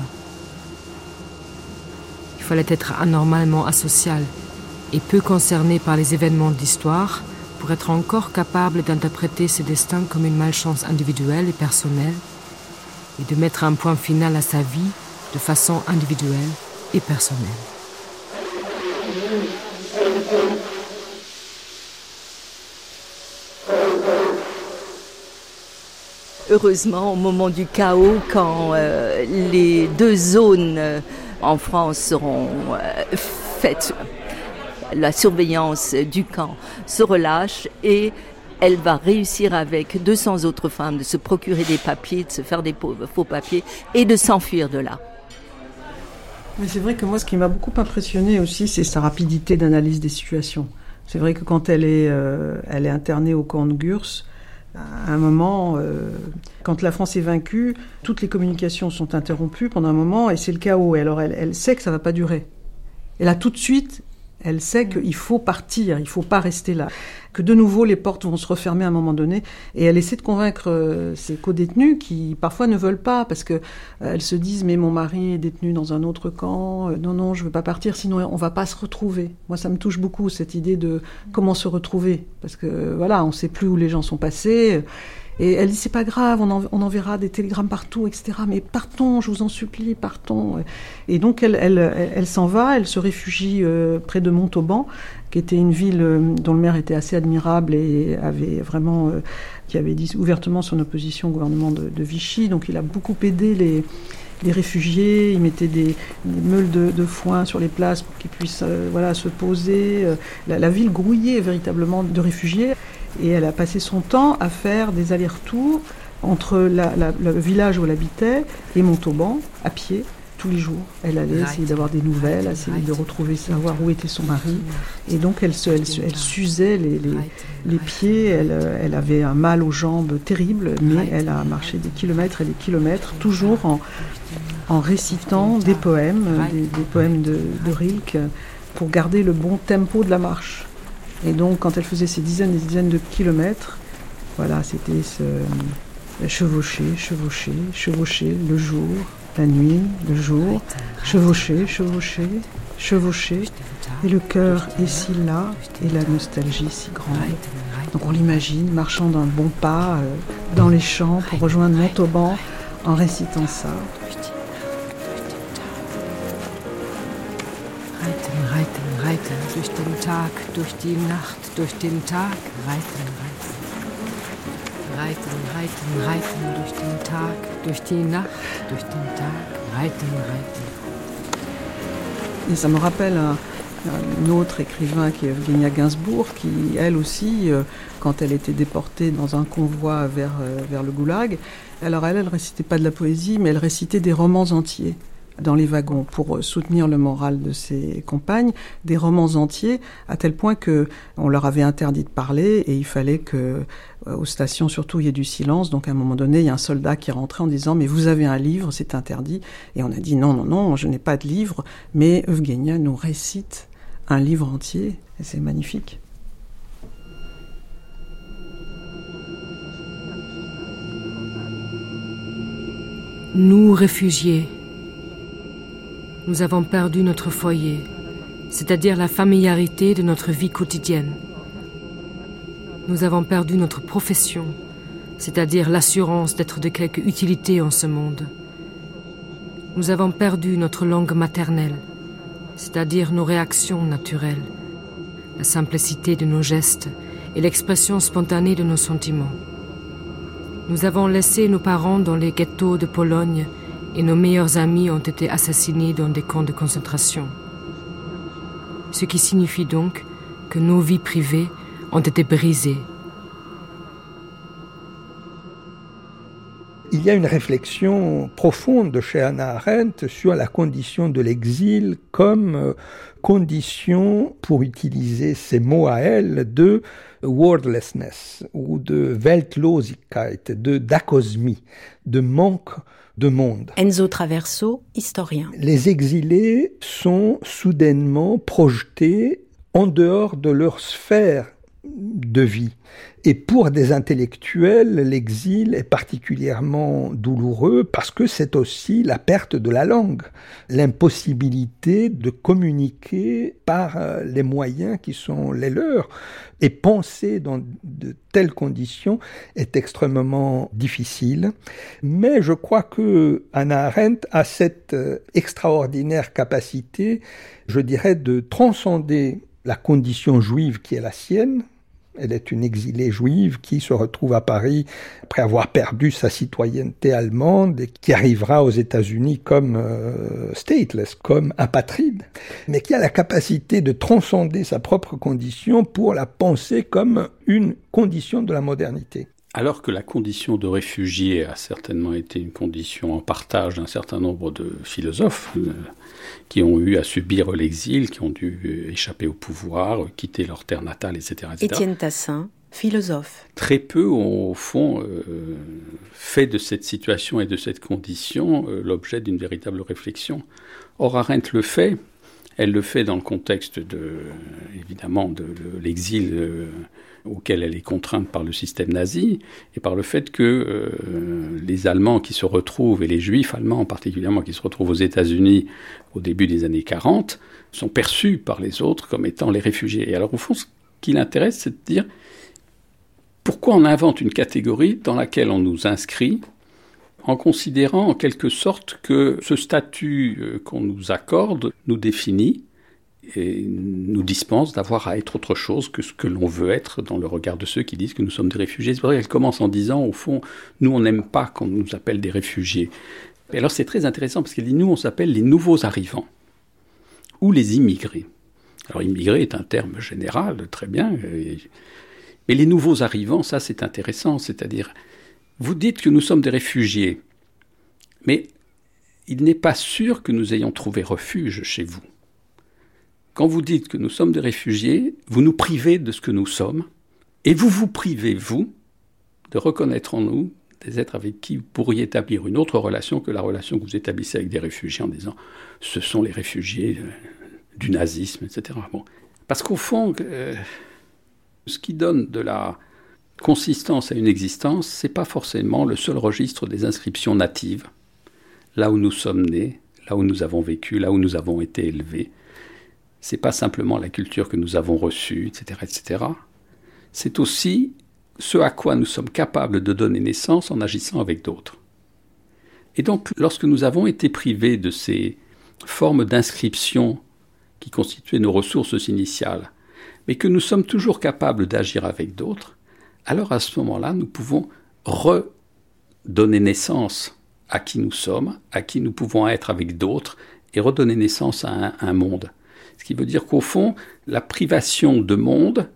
Il fallait être anormalement asocial et peu concerné par les événements d'histoire pour être encore capable d'interpréter ce destin comme une malchance individuelle et personnelle et de mettre un point final à sa vie de façon individuelle et personnelle. Heureusement, au moment du chaos, quand euh, les deux zones euh, en France seront euh, faites, la surveillance du camp se relâche et elle va réussir avec 200 autres femmes de se procurer des papiers, de se faire des faux papiers et de s'enfuir de là. Mais c'est vrai que moi, ce qui m'a beaucoup impressionné aussi, c'est sa rapidité d'analyse des situations. C'est vrai que quand elle est, elle est internée au camp de Gurs, à un moment, euh, quand la France est vaincue, toutes les communications sont interrompues pendant un moment et c'est le chaos. Et alors, elle, elle sait que ça va pas durer. Et là, tout de suite, elle sait qu'il faut partir, il faut pas rester là. Que de nouveau, les portes vont se refermer à un moment donné. Et elle essaie de convaincre euh, ses co-détenus qui parfois ne veulent pas parce que euh, elles se disent mais mon mari est détenu dans un autre camp. Euh, non non, je veux pas partir, sinon on va pas se retrouver. Moi, ça me touche beaucoup cette idée de comment se retrouver parce que voilà, on sait plus où les gens sont passés. Et elle dit c'est pas grave, on, enverra des télégrammes partout, etc. Mais partons, je vous en supplie, partons. Et donc elle, elle, elle, s'en va, elle se réfugie euh, près de Montauban, qui était une ville euh, dont le maire était assez admirable et avait vraiment, euh, qui avait dit ouvertement son opposition au gouvernement de, Vichy. Donc il a beaucoup aidé les les réfugiés, il mettait des, meules de, foin sur les places pour qu'ils puissent voilà, se poser. La, la, ville grouillait véritablement de réfugiés. Et elle a passé son temps à faire des allers-retours entre le village où elle habitait et Montauban, à pied, tous les jours. Elle allait essayer d'avoir des nouvelles, essayer de retrouver, savoir où était son mari. Et donc elle, se, elle, s'usait les, les, pieds, elle, elle, avait un mal aux jambes terrible, mais elle a marché des kilomètres et des kilomètres, toujours en, en récitant des poèmes, des, poèmes de, de Rilke, pour garder le bon tempo de la marche. Et donc, quand elle faisait ces dizaines et dizaines de kilomètres, voilà, c'était ce chevaucher, chevaucher, chevaucher le jour, la nuit, le jour, chevaucher, chevaucher, chevaucher. Et le cœur est si là et la nostalgie si grande. Donc on l'imagine marchant d'un bon pas euh, dans les champs pour rejoindre Montauban en récitant ça. Durch den Tag, durch die Nacht, durch den Tag, reiten, reiten. Reiten, reiten, reiten, durch den Tag, durch die Nacht, durch den Tag, reiten, reiten. Et ça me rappelle un, un autre écrivain qui est Eugenia Gainsbourg, qui elle aussi, euh, quand elle était déportée dans un convoi vers, euh, vers le goulag, alors elle, elle récitait pas de la poésie, mais elle récitait des romans entiers dans les wagons pour euh, soutenir le moral de ses compagnes, des romans entiers, à tel point que on leur avait interdit de parler et il fallait que euh, aux stations surtout il y ait du silence. Donc à un moment donné, il y a un soldat qui rentré en disant mais vous avez un livre, c'est interdit. Et on a dit non non non, je n'ai pas de livre, mais Eugenia nous récite un livre entier et c'est magnifique. Nous réfugiés nous avons perdu notre foyer, c'est-à-dire la familiarité de notre vie quotidienne. Nous avons perdu notre profession, c'est-à-dire l'assurance d'être de quelque utilité en ce monde. Nous avons perdu notre langue maternelle, c'est-à-dire nos réactions naturelles, la simplicité de nos gestes et l'expression spontanée de nos sentiments. Nous avons laissé nos parents dans les ghettos de Pologne et nos meilleurs amis ont été assassinés dans des camps de concentration. Ce qui signifie donc que nos vies privées ont été brisées. Il y a une réflexion profonde de chez Hannah Arendt sur la condition de l'exil comme euh, condition, pour utiliser ces mots à elle, de wordlessness ou de Weltlosigkeit, de d'acosmie, de manque de monde. Enzo Traverso, historien. Les exilés sont soudainement projetés en dehors de leur sphère de vie. Et pour des intellectuels, l'exil est particulièrement douloureux parce que c'est aussi la perte de la langue, l'impossibilité de communiquer par euh, les moyens qui sont les leurs. Et penser dans de telles conditions est extrêmement difficile. Mais je crois que Anna Arendt a cette euh, extraordinaire capacité, je dirais, de transcender la condition juive qui est la sienne, elle est une exilée juive qui se retrouve à Paris après avoir perdu sa citoyenneté allemande et qui arrivera aux États-Unis comme euh, stateless, comme apatride, mais qui a la capacité de transcender sa propre condition pour la penser comme une condition de la modernité. Alors que la condition de réfugié a certainement été une condition en partage d'un certain nombre de philosophes, euh, qui ont eu à subir l'exil, qui ont dû échapper au pouvoir, quitter leur terre natale, etc. Étienne Tassin, philosophe. Très peu ont, au fond, euh, fait de cette situation et de cette condition euh, l'objet d'une véritable réflexion. Or, Arendt le fait. Elle le fait dans le contexte de, évidemment, de, l'exil. Auquel elle est contrainte par le système nazi et par le fait que euh, les Allemands qui se retrouvent, et les Juifs allemands particulièrement qui se retrouvent aux États-Unis au début des années 40, sont perçus par les autres comme étant les réfugiés. Et alors au fond, ce qui l'intéresse, c'est de dire pourquoi on invente une catégorie dans laquelle on nous inscrit en considérant en quelque sorte que ce statut euh, qu'on nous accorde nous définit et nous dispense d'avoir à être autre chose que ce que l'on veut être dans le regard de ceux qui disent que nous sommes des réfugiés. C'est vrai qu'elle commence en disant, au fond, nous, on n'aime pas qu'on nous appelle des réfugiés. Alors c'est très intéressant parce qu'elle dit, nous, on s'appelle les nouveaux arrivants ou les immigrés. Alors immigré est un terme général, très bien. Mais les nouveaux arrivants, ça c'est intéressant. C'est-à-dire, vous dites que nous sommes des réfugiés, mais il n'est pas sûr que nous ayons trouvé refuge chez vous. Quand vous dites que nous sommes des réfugiés, vous nous privez de ce que nous sommes, et vous vous privez, vous, de reconnaître en nous des êtres avec qui vous pourriez établir une autre relation que la relation que vous établissez avec des réfugiés en disant ce sont les réfugiés euh, du nazisme, etc. Bon. Parce qu'au fond, euh, ce qui donne de la consistance à une existence, ce n'est pas forcément le seul registre des inscriptions natives, là où nous sommes nés, là où nous avons vécu, là où nous avons été élevés c'est pas simplement la culture que nous avons reçue, etc., etc. C'est aussi ce à quoi nous sommes capables de donner naissance en agissant avec d'autres. Et donc, lorsque nous avons été privés de ces formes d'inscription qui constituaient nos ressources initiales, mais que nous sommes toujours capables d'agir avec d'autres, alors à ce moment-là, nous pouvons redonner naissance à qui nous sommes, à qui nous pouvons être avec d'autres, et redonner naissance à un monde. Ce qui veut dire qu'au fond, la privation de monde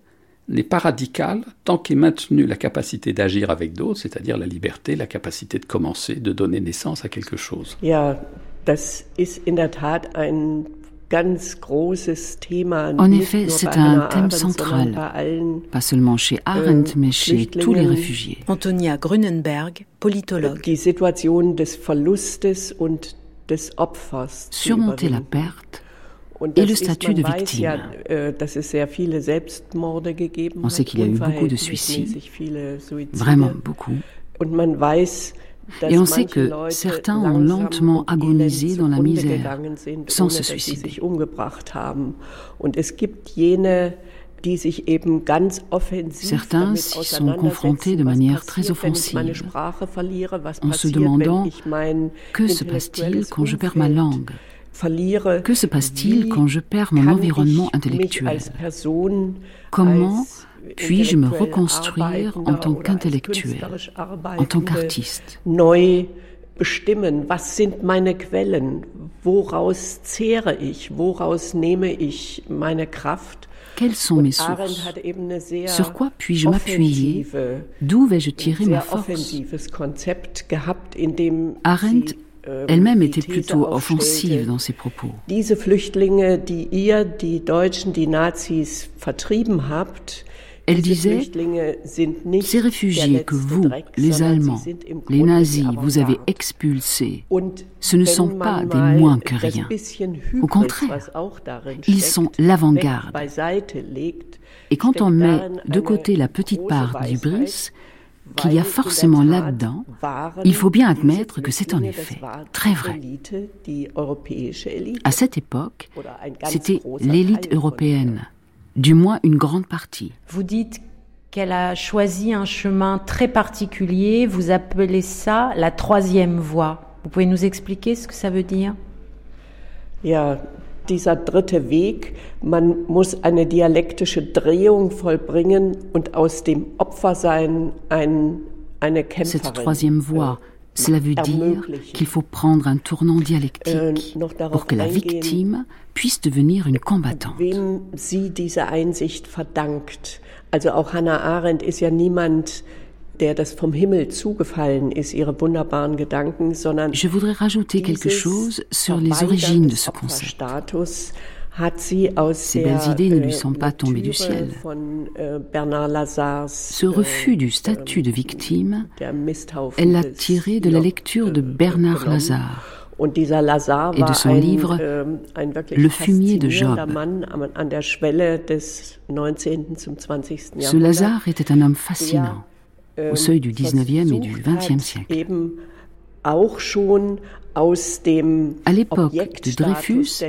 n'est pas radicale tant qu'est maintenue la capacité d'agir avec d'autres, c'est-à-dire la liberté, la capacité de commencer, de donner naissance à quelque chose. Ja, das ist in der Tat ein ganz großes Thema. En effet, c'est un thème central, pas seulement chez Arendt, mais chez tous les réfugiés. Antonia Grunenberg, politologue. Die Situation des Verlustes und des Opfers. Surmonter la perte et le statut de victime. Äh, On sait qu'il y a eu beaucoup de suicides, vraiment beaucoup. Et on sait que certains ont lentement agonisé dans la misère sans se suicider. Certains s'y sont confrontés de manière très offensive, en se demandant que se passe-t-il quand je perds ma langue que se passe-t-il quand je perds mon environnement intellectuel Comment puis-je me reconstruire en tant qu'intellectuel, en tant qu'artiste? bestimmen, was sind meine Quellen, woraus zehre ich, woraus nehme ich meine Kraft? Quelles sont mes sources? Sur quoi puis-je m'appuyer? D'où vais-je tirer ma force? Arendt elle-même était plutôt offensive dans ses propos. Diese Flüchtlinge, die ihr, die Deutschen, die Nazis vertrieben habt, elle disait, ces réfugiés que vous, les Allemands, les nazis, vous avez expulsés, ce ne sont pas des moins que rien. Au contraire, ils sont l'avant-garde. Et quand on met de côté la petite part d'Ibris, qu'il y a forcément là-dedans, il faut bien admettre que c'est en effet très vrai. À cette époque, c'était l'élite européenne du moins une grande partie. Vous dites qu'elle a choisi un chemin très particulier, vous appelez ça la troisième voie. Vous pouvez nous expliquer ce que ça veut dire? Ja, dieser dritte Weg, man muss eine dialektische Drehung vollbringen und aus dem Opfersein ein, eine Kämpferin. Cette troisième voie, cela veut dire qu'il faut prendre un tournant dialectique äh, pour que la victime puisse devenir une combattante. Wem sie diese Einsicht verdankt. Also auch Hannah Arendt ist ja niemand, der das vom Himmel zugefallen ist, ihre wunderbaren Gedanken, sondern Je voudrais rajouter quelque chose sur les origines de ce concept. Ces belles idées ne lui sont pas tombées du ciel. Äh, Ce refus du statut de victime, elle l'a tiré de la lecture de Bernard Lazare et de son livre Le fumier de Job. Ce Lazare était un homme fascinant, au ähm, seuil du 19e et du 20e siècle. À l'époque de Dreyfus,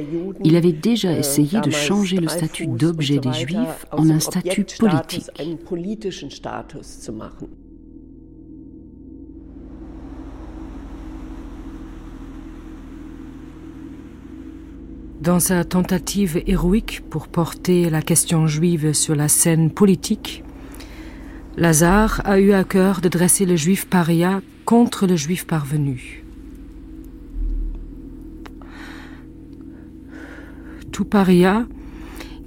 il avait déjà äh, essayé de changer le statut d'objet des Juifs en un statut politique. Dans sa tentative héroïque pour porter la question juive sur la scène politique, Lazare a eu à cœur de dresser le juif paria contre le juif parvenu. Tout paria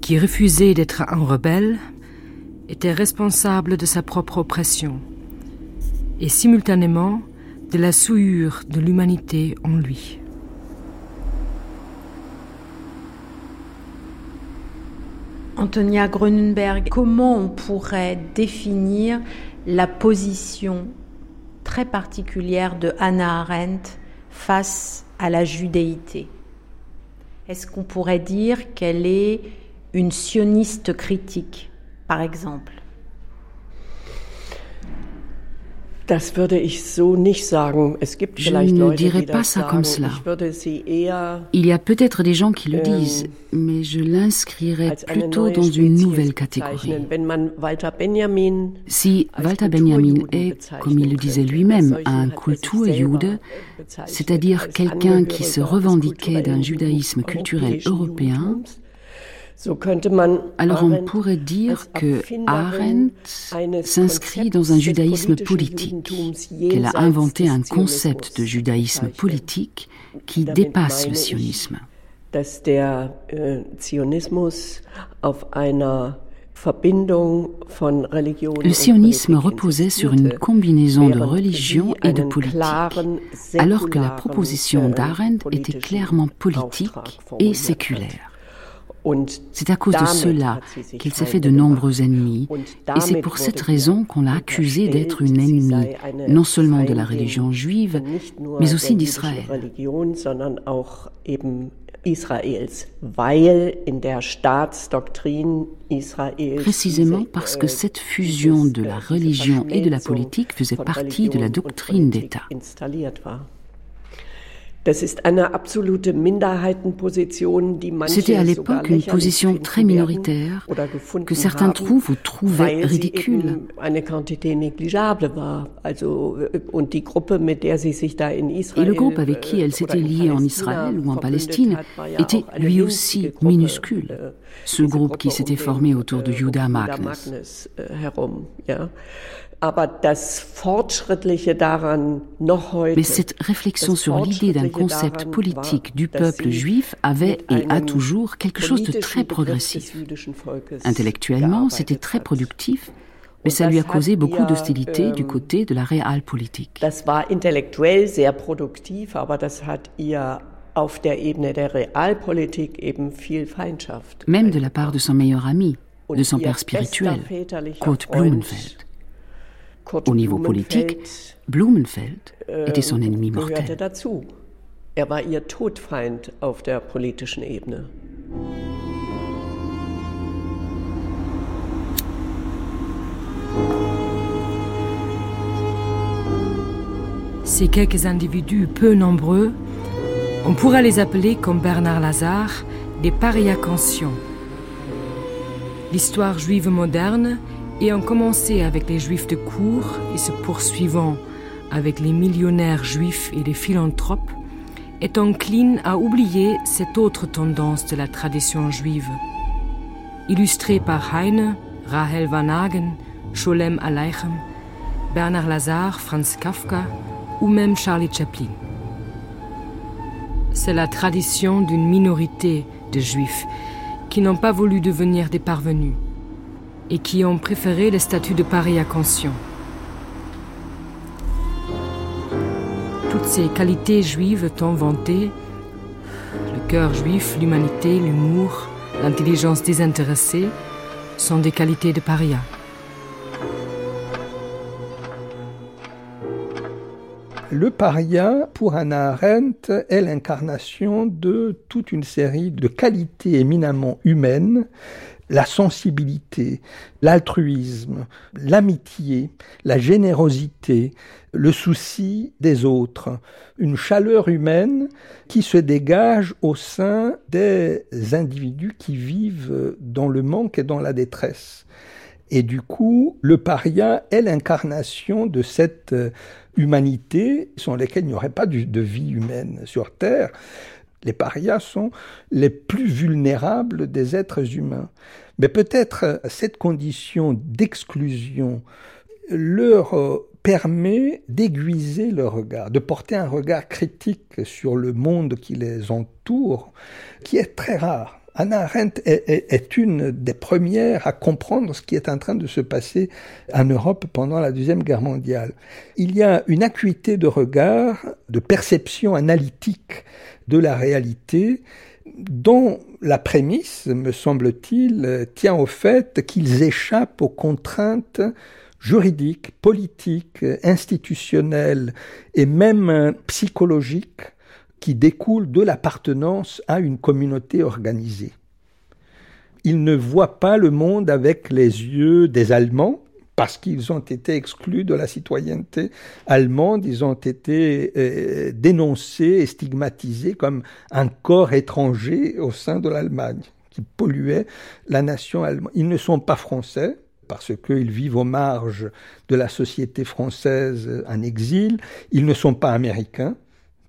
qui refusait d'être un rebelle était responsable de sa propre oppression et simultanément de la souillure de l'humanité en lui. Antonia Grunenberg, comment on pourrait définir la position très particulière de Hannah Arendt face à la judéité? Est-ce qu'on pourrait dire qu'elle est une sioniste critique, par exemple? Je ne dirais pas ça comme cela. Il y a peut-être des gens qui le ähm, disent, mais je l'inscrirais plutôt dans une nouvelle catégorie. Si Walter Benjamin est, comme il le disait lui-même, un Kulturjude, c'est-à-dire quelqu'un qui se revendiquait d'un judaïsme culturel européen, alors on pourrait dire que Arendt s'inscrit dans un judaïsme politique, qu'elle a inventé un concept de judaïsme politique qui dépasse le sionisme. Äh, le sionisme reposait sur une combinaison de religion et de politique, alors que la proposition d'Arendt était clairement politique et séculaire. C'est à cause de cela qu'il s'est fait de nombreux ennemis, et c'est pour cette raison qu'on l'a accusé d'être une ennemie, non seulement de la religion juive, mais aussi d'Israël. Précisément parce que cette fusion de la religion et de la politique faisait partie de la doctrine d'État. C'était à l'époque une position très minoritaire que certains trouvent ou trouvaient ridicule. Äh, Et le groupe avec qui elle s'était liée en Israël ou en Palestine était lui aussi minuscule. Äh, Ce groupe qui s'était formé autour de Judah Magnus. Mais cette réflexion sur l'idée d'un concept politique du peuple juif avait et a toujours quelque chose de très progressif. Intellectuellement, c'était très productif, mais ça lui a causé beaucoup d'hostilité du côté de la réalpolitik. Même de la part de son meilleur ami, de son père spirituel, Kurt Blumenfeld. Au niveau politique, Blumenfeld était son ennemi mortel. Er war ihr Todfeind auf der politischen Ebene. Ces quelques individus peu nombreux, on pourra les appeler comme Bernard Lazare des parias conscients. L'histoire juive moderne ayant commencé avec les juifs de cour et se poursuivant avec les millionnaires juifs et les philanthropes, est encline à oublier cette autre tendance de la tradition juive. Illustrée par Heine, Rahel Van Hagen, Sholem Aleichem, Bernard Lazare, Franz Kafka ou même Charlie Chaplin. C'est la tradition d'une minorité de juifs qui n'ont pas voulu devenir des parvenus et qui ont préféré le statut de paria conscient. Toutes ces qualités juives tant vantées, le cœur juif, l'humanité, l'humour, l'intelligence désintéressée, sont des qualités de paria. Le paria, pour Anna Arendt, est l'incarnation de toute une série de qualités éminemment humaines la sensibilité, l'altruisme, l'amitié, la générosité, le souci des autres, une chaleur humaine qui se dégage au sein des individus qui vivent dans le manque et dans la détresse. Et du coup, le paria est l'incarnation de cette humanité sans laquelle il n'y aurait pas de vie humaine sur Terre. Les parias sont les plus vulnérables des êtres humains. Mais peut-être cette condition d'exclusion leur euh, permet d'aiguiser leur regard, de porter un regard critique sur le monde qui les entoure, qui est très rare. Anna Arendt est, une des premières à comprendre ce qui est en train de se passer en Europe pendant la Deuxième Guerre mondiale. Il y a une acuité de regard, de perception analytique de la réalité dont la prémisse, me semble-t-il, tient au fait qu'ils échappent aux contraintes juridiques, politiques, institutionnelles et même psychologiques qui découlent de l'appartenance à une communauté organisée. Ils ne voient pas le monde avec les yeux des Allemands, parce qu'ils ont été exclus de la citoyenneté allemande, ils ont été euh, dénoncés et stigmatisés comme un corps étranger au sein de l'Allemagne, qui polluait la nation allemande. Ils ne sont pas français, parce qu'ils vivent aux marges de la société française en exil, ils ne sont pas américains,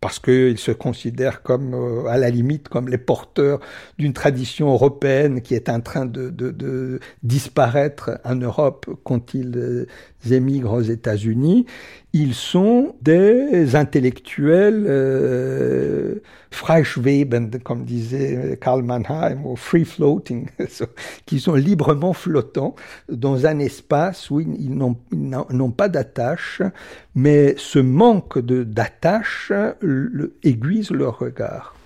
parce qu'ils se considèrent comme, euh, à la limite, comme les porteurs d'une tradition européenne qui est en train de, disparaître en Europe quand ils euh, émigrent aux États-Unis. Ils sont des intellectuels euh, freischwebend, comme disait Karl Mannheim, ou free floating, qui sont librement flottants dans un espace où ils n'ont pas d'attache, mais ce manque d'attache aiguise leur regard.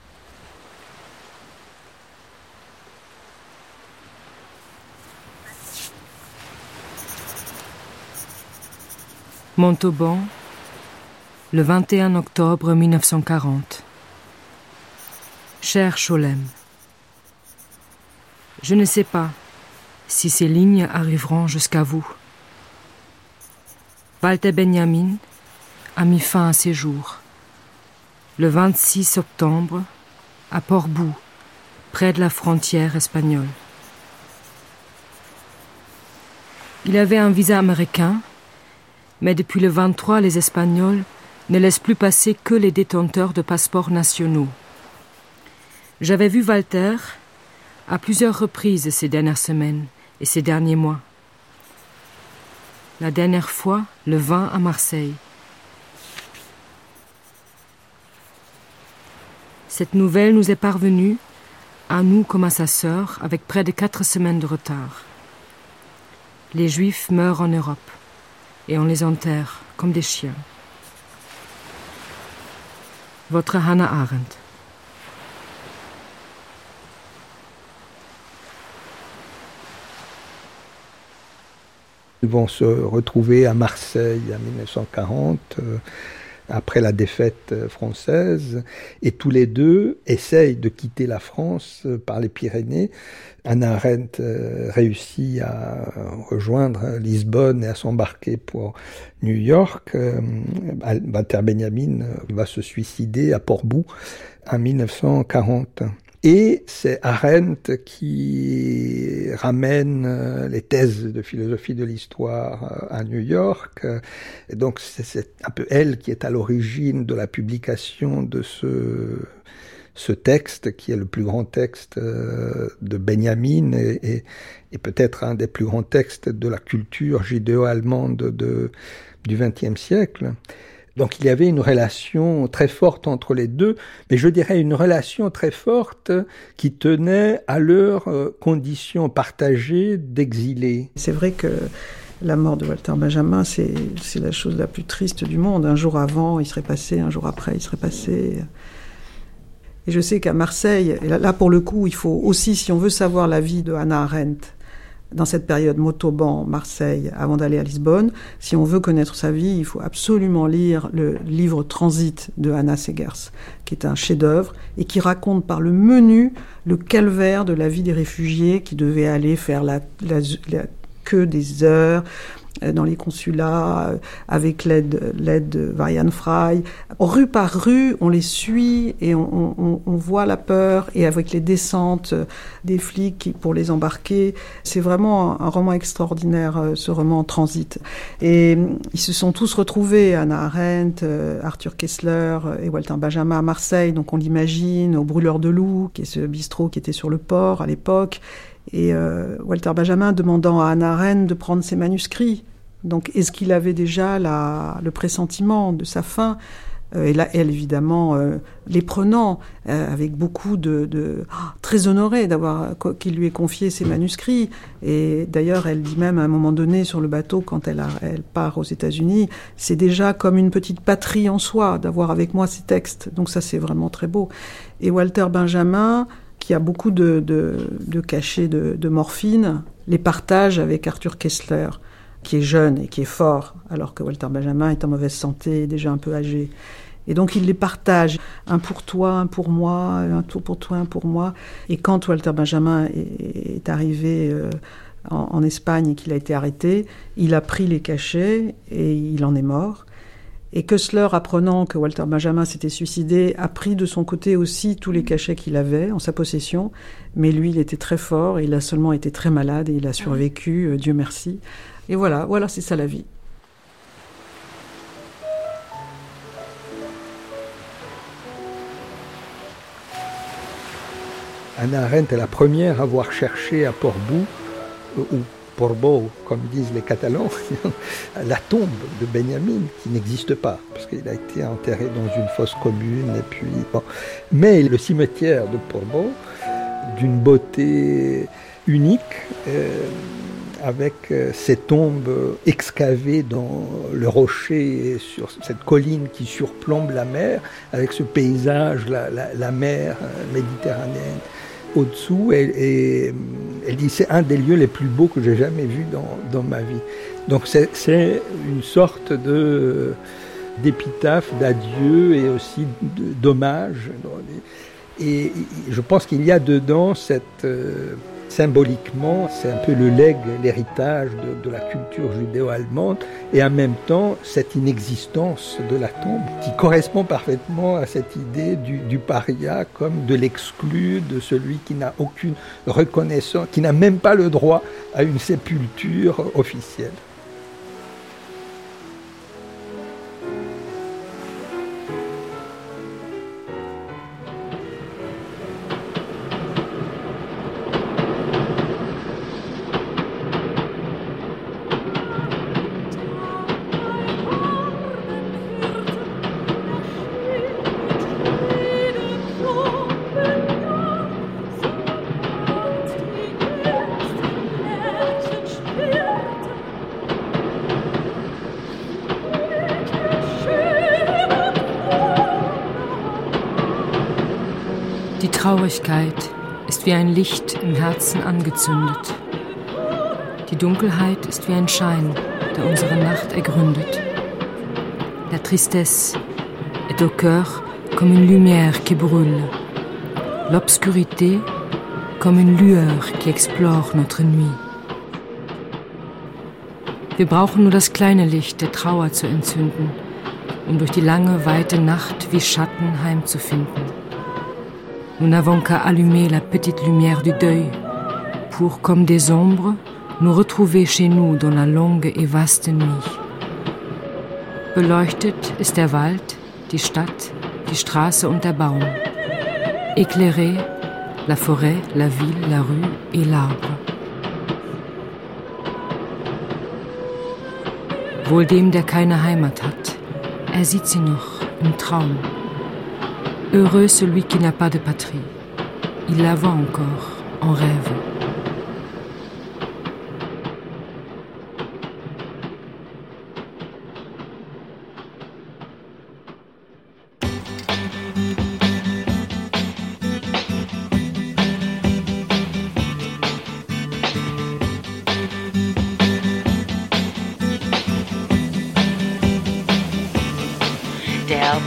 Montauban, le 21 octobre 1940. Cher Cholem, je ne sais pas si ces lignes arriveront jusqu'à vous. Walter Benjamin a mis fin à ses jours. Le 26 octobre, à Port-Bou, près de la frontière espagnole. Il avait un visa américain mais depuis le 23, les Espagnols ne laissent plus passer que les détenteurs de passeports nationaux. J'avais vu Walter à plusieurs reprises ces dernières semaines et ces derniers mois. la dernière fois le 20 à Marseille. Cette nouvelle nous est parvenue, à nous comme à sa sœur, avec près de quatre semaines de retard. Les Juifs meurent en Europe et on les enterre comme des chiens. Votre Hannah Arendt. Ils vont se retrouver à Marseille en 1940, euh, après la défaite euh, française, et tous les deux essayent de quitter la France euh, par les Pyrénées. Anna Arendt réussit à rejoindre Lisbonne et à s'embarquer pour New York. Walter Benjamin va se suicider à Portbou en 1940. Et c'est Arendt qui ramène euh, les thèses de philosophie de l'histoire euh, à New York. Et donc c'est un peu elle qui est à l'origine de la publication de ce, ce texte, qui est le plus grand texte euh, de Benjamin et, peut-être un des plus grands textes de la culture judéo-allemande de, du XXe siècle. Donc il y avait une relation très forte entre les deux, mais je dirais une relation très forte qui tenait à leurs euh, conditions partagées d'exilés. C'est vrai que la mort de Walter Benjamin, c'est la chose la plus triste du monde. Un jour avant, il serait passé, un jour après, il serait passé. Et je sais qu'à Marseille, et là pour le coup, il faut aussi, si on veut savoir la vie de Hannah Arendt, dans cette période Motoban, Marseille, avant d'aller à Lisbonne. Si on veut connaître sa vie, il faut absolument lire le livre Transit de Anna Segers, qui est un chef-d'œuvre et qui raconte par le menu le calvaire de la vie des réfugiés qui devaient aller faire la, queue des heures, dans les consulats, euh, avec l'aide, l'aide de Varian Fry. Rue par rue, on les suit et on, voit la peur et avec les descentes euh, des flics pour les embarquer. C'est vraiment un, roman extraordinaire, ce roman Transit. Et ils se sont tous retrouvés, Anna Arendt, Arthur Kessler et Walter Benjamin à Marseille, donc on l'imagine, au Brûleur de Loup, qui est ce bistrot qui était sur le port à l'époque et euh, Walter Benjamin demandant à Anna Arendt de prendre ses manuscrits. Donc, est-ce qu'il avait déjà le pressentiment de sa fin? Euh, Et là, elle, évidemment, euh, les prenant avec beaucoup de... de ah, très honorée d'avoir qu'il lui ait confié ses manuscrits. Et d'ailleurs, elle dit même à un moment donné sur le bateau, quand elle, elle part aux États-Unis, c'est déjà comme une petite patrie en soi d'avoir avec moi ces textes. Donc ça, c'est vraiment très beau. Et Walter Benjamin qui a beaucoup de, de, cachets de, morphine, les partage avec Arthur Kessler, qui est jeune et qui est fort, alors que Walter Benjamin est en mauvaise santé déjà un peu âgé. Et donc il les partage, un pour toi, un pour moi, un tout pour toi, un pour moi. Et quand Walter Benjamin est, arrivé euh, en, en, Espagne et qu'il a été arrêté, il a pris les cachets et il en est mort. Et Kessler, apprenant que Walter Benjamin s'était suicidé, a pris de son côté aussi tous les cachets qu'il avait en sa possession. Mais lui, il était très fort, il a seulement été très malade et il a survécu, euh, Dieu merci. Et voilà, voilà, c'est ça la vie. Anna Arendt est la première à avoir cherché à Portbou, euh, ou Porbo, comme disent les Catalans, la tombe de Benjamin, qui n'existe pas, parce qu'il a été enterré dans une fosse commune. Et puis, Mais le cimetière de Porbo, d'une beauté unique, euh, avec euh, ces tombes excavées dans le rocher, sur cette colline qui surplombe la mer, avec ce paysage, la mer euh, méditerranéenne au-dessous et, elle dit c'est un des lieux les plus beaux que j'ai jamais vus dans, ma vie. Donc c'est une sorte de d'épitaphe, d'adieu et aussi d'hommage. Et je pense qu'il y a dedans cette euh, symboliquement, c'est un peu le legs, l'héritage de, la culture judéo-allemande, et en même temps cette inexistence de la tombe qui correspond parfaitement à cette idée du, paria comme de l'exclu, de celui qui n'a aucune reconnaissance, qui n'a même pas le droit à une sépulture officielle. Traurigkeit ist wie ein Licht im Herzen angezündet. Die Dunkelheit ist wie ein Schein, der unsere Nacht ergründet. La tristesse est au cœur comme une lumière qui brûle. L'obscurité comme une lueur qui explore notre nuit. Wir brauchen nur das kleine Licht der Trauer zu entzünden, um durch die lange, weite Nacht wie Schatten heimzufinden. Nous n'avons qu'à allumer la petite lumière du deuil pour, comme des ombres, nous retrouver chez nous dans la longue et vaste nuit. Beleuchtet ist der Wald, die Stadt, die Straße und der Baum. Éclairé, la forêt, la ville, la rue et l'arbre. Wohl dem, der keine Heimat hat, er sieht sie noch im Traum. Heureux celui qui n'a pas de patrie, il la voit encore en rêve.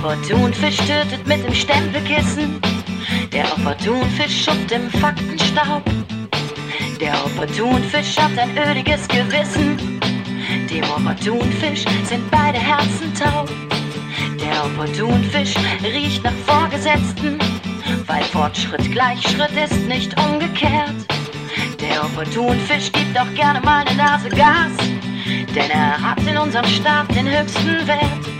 Opportunfisch tötet mit dem Stempelkissen. Der Opportunfisch schuppt im Faktenstaub. Der Opportunfisch hat ein öliges Gewissen. Dem Opportunfisch sind beide Herzen taub. Der Opportunfisch riecht nach Vorgesetzten, weil Fortschritt gleich Schritt ist, nicht umgekehrt. Der Opportunfisch gibt auch gerne mal eine Nase Gas, denn er hat in unserem Staat den höchsten Wert.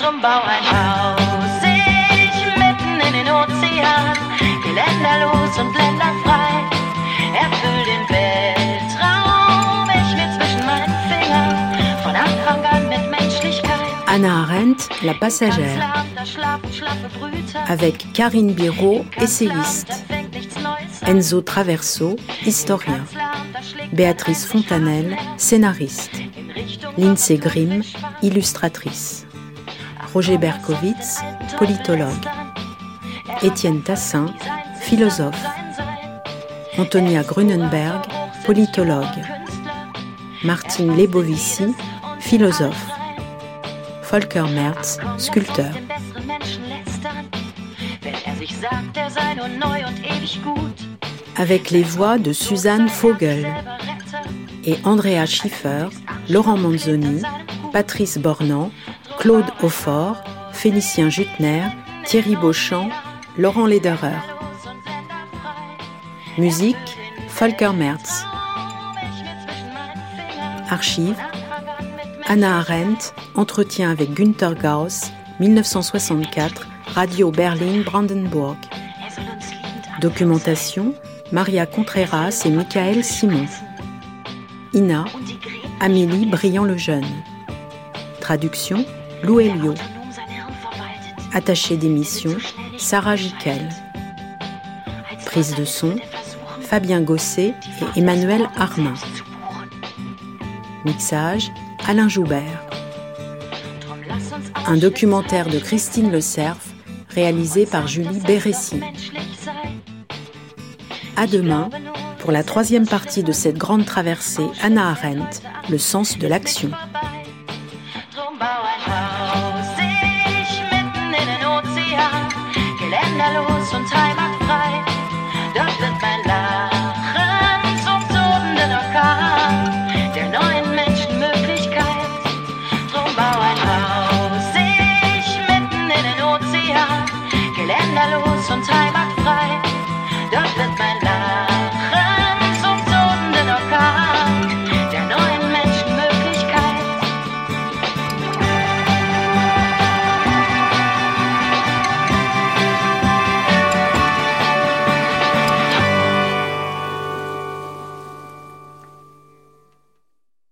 Drum bau ein Haus, ich mitten in den Ozean, die Länder los und Länder frei. Erfüll den Weltraum, ich will zwischen meinen Fingern von Anfang an mit Menschlichkeit. Anna Arendt, La Passagère, avec Karine Biro, essayiste. Enzo Traverso, historien. Béatrice Fontanelle, scénariste. Lindsay Grimm, illustratrice. Roger Berkowitz, politologue. Étienne Tassin, philosophe. Antonia Grunenberg, politologue. Martine Lebovici, philosophe. Volker Merz, sculpteur. Avec les voix de Suzanne Vogel et Andrea Schiffer, Laurent Manzoni, Patrice Bornand, Claude Aufort, Félicien Jutner, Thierry Beauchamp, Laurent Lederer. Musique, Volker Merz. Archives, Anna Arendt, entretien avec Günther Gauss, 1964, Radio Berlin Brandenburg. Documentation, Maria Contreras et Michael Simon. Ina, Amélie Briand-le-Jeune. Traduction, Lou Elio. Attaché d'émission, Sarah Jiquel. Prise de son, Fabien Gosset et Emmanuel Armin. Mixage, Alain Joubert. Un documentaire de Christine Le Cerf, réalisé par Julie Bérécy. À demain pour la troisième partie de cette grande traversée Anna Arendt, le sens de l'action.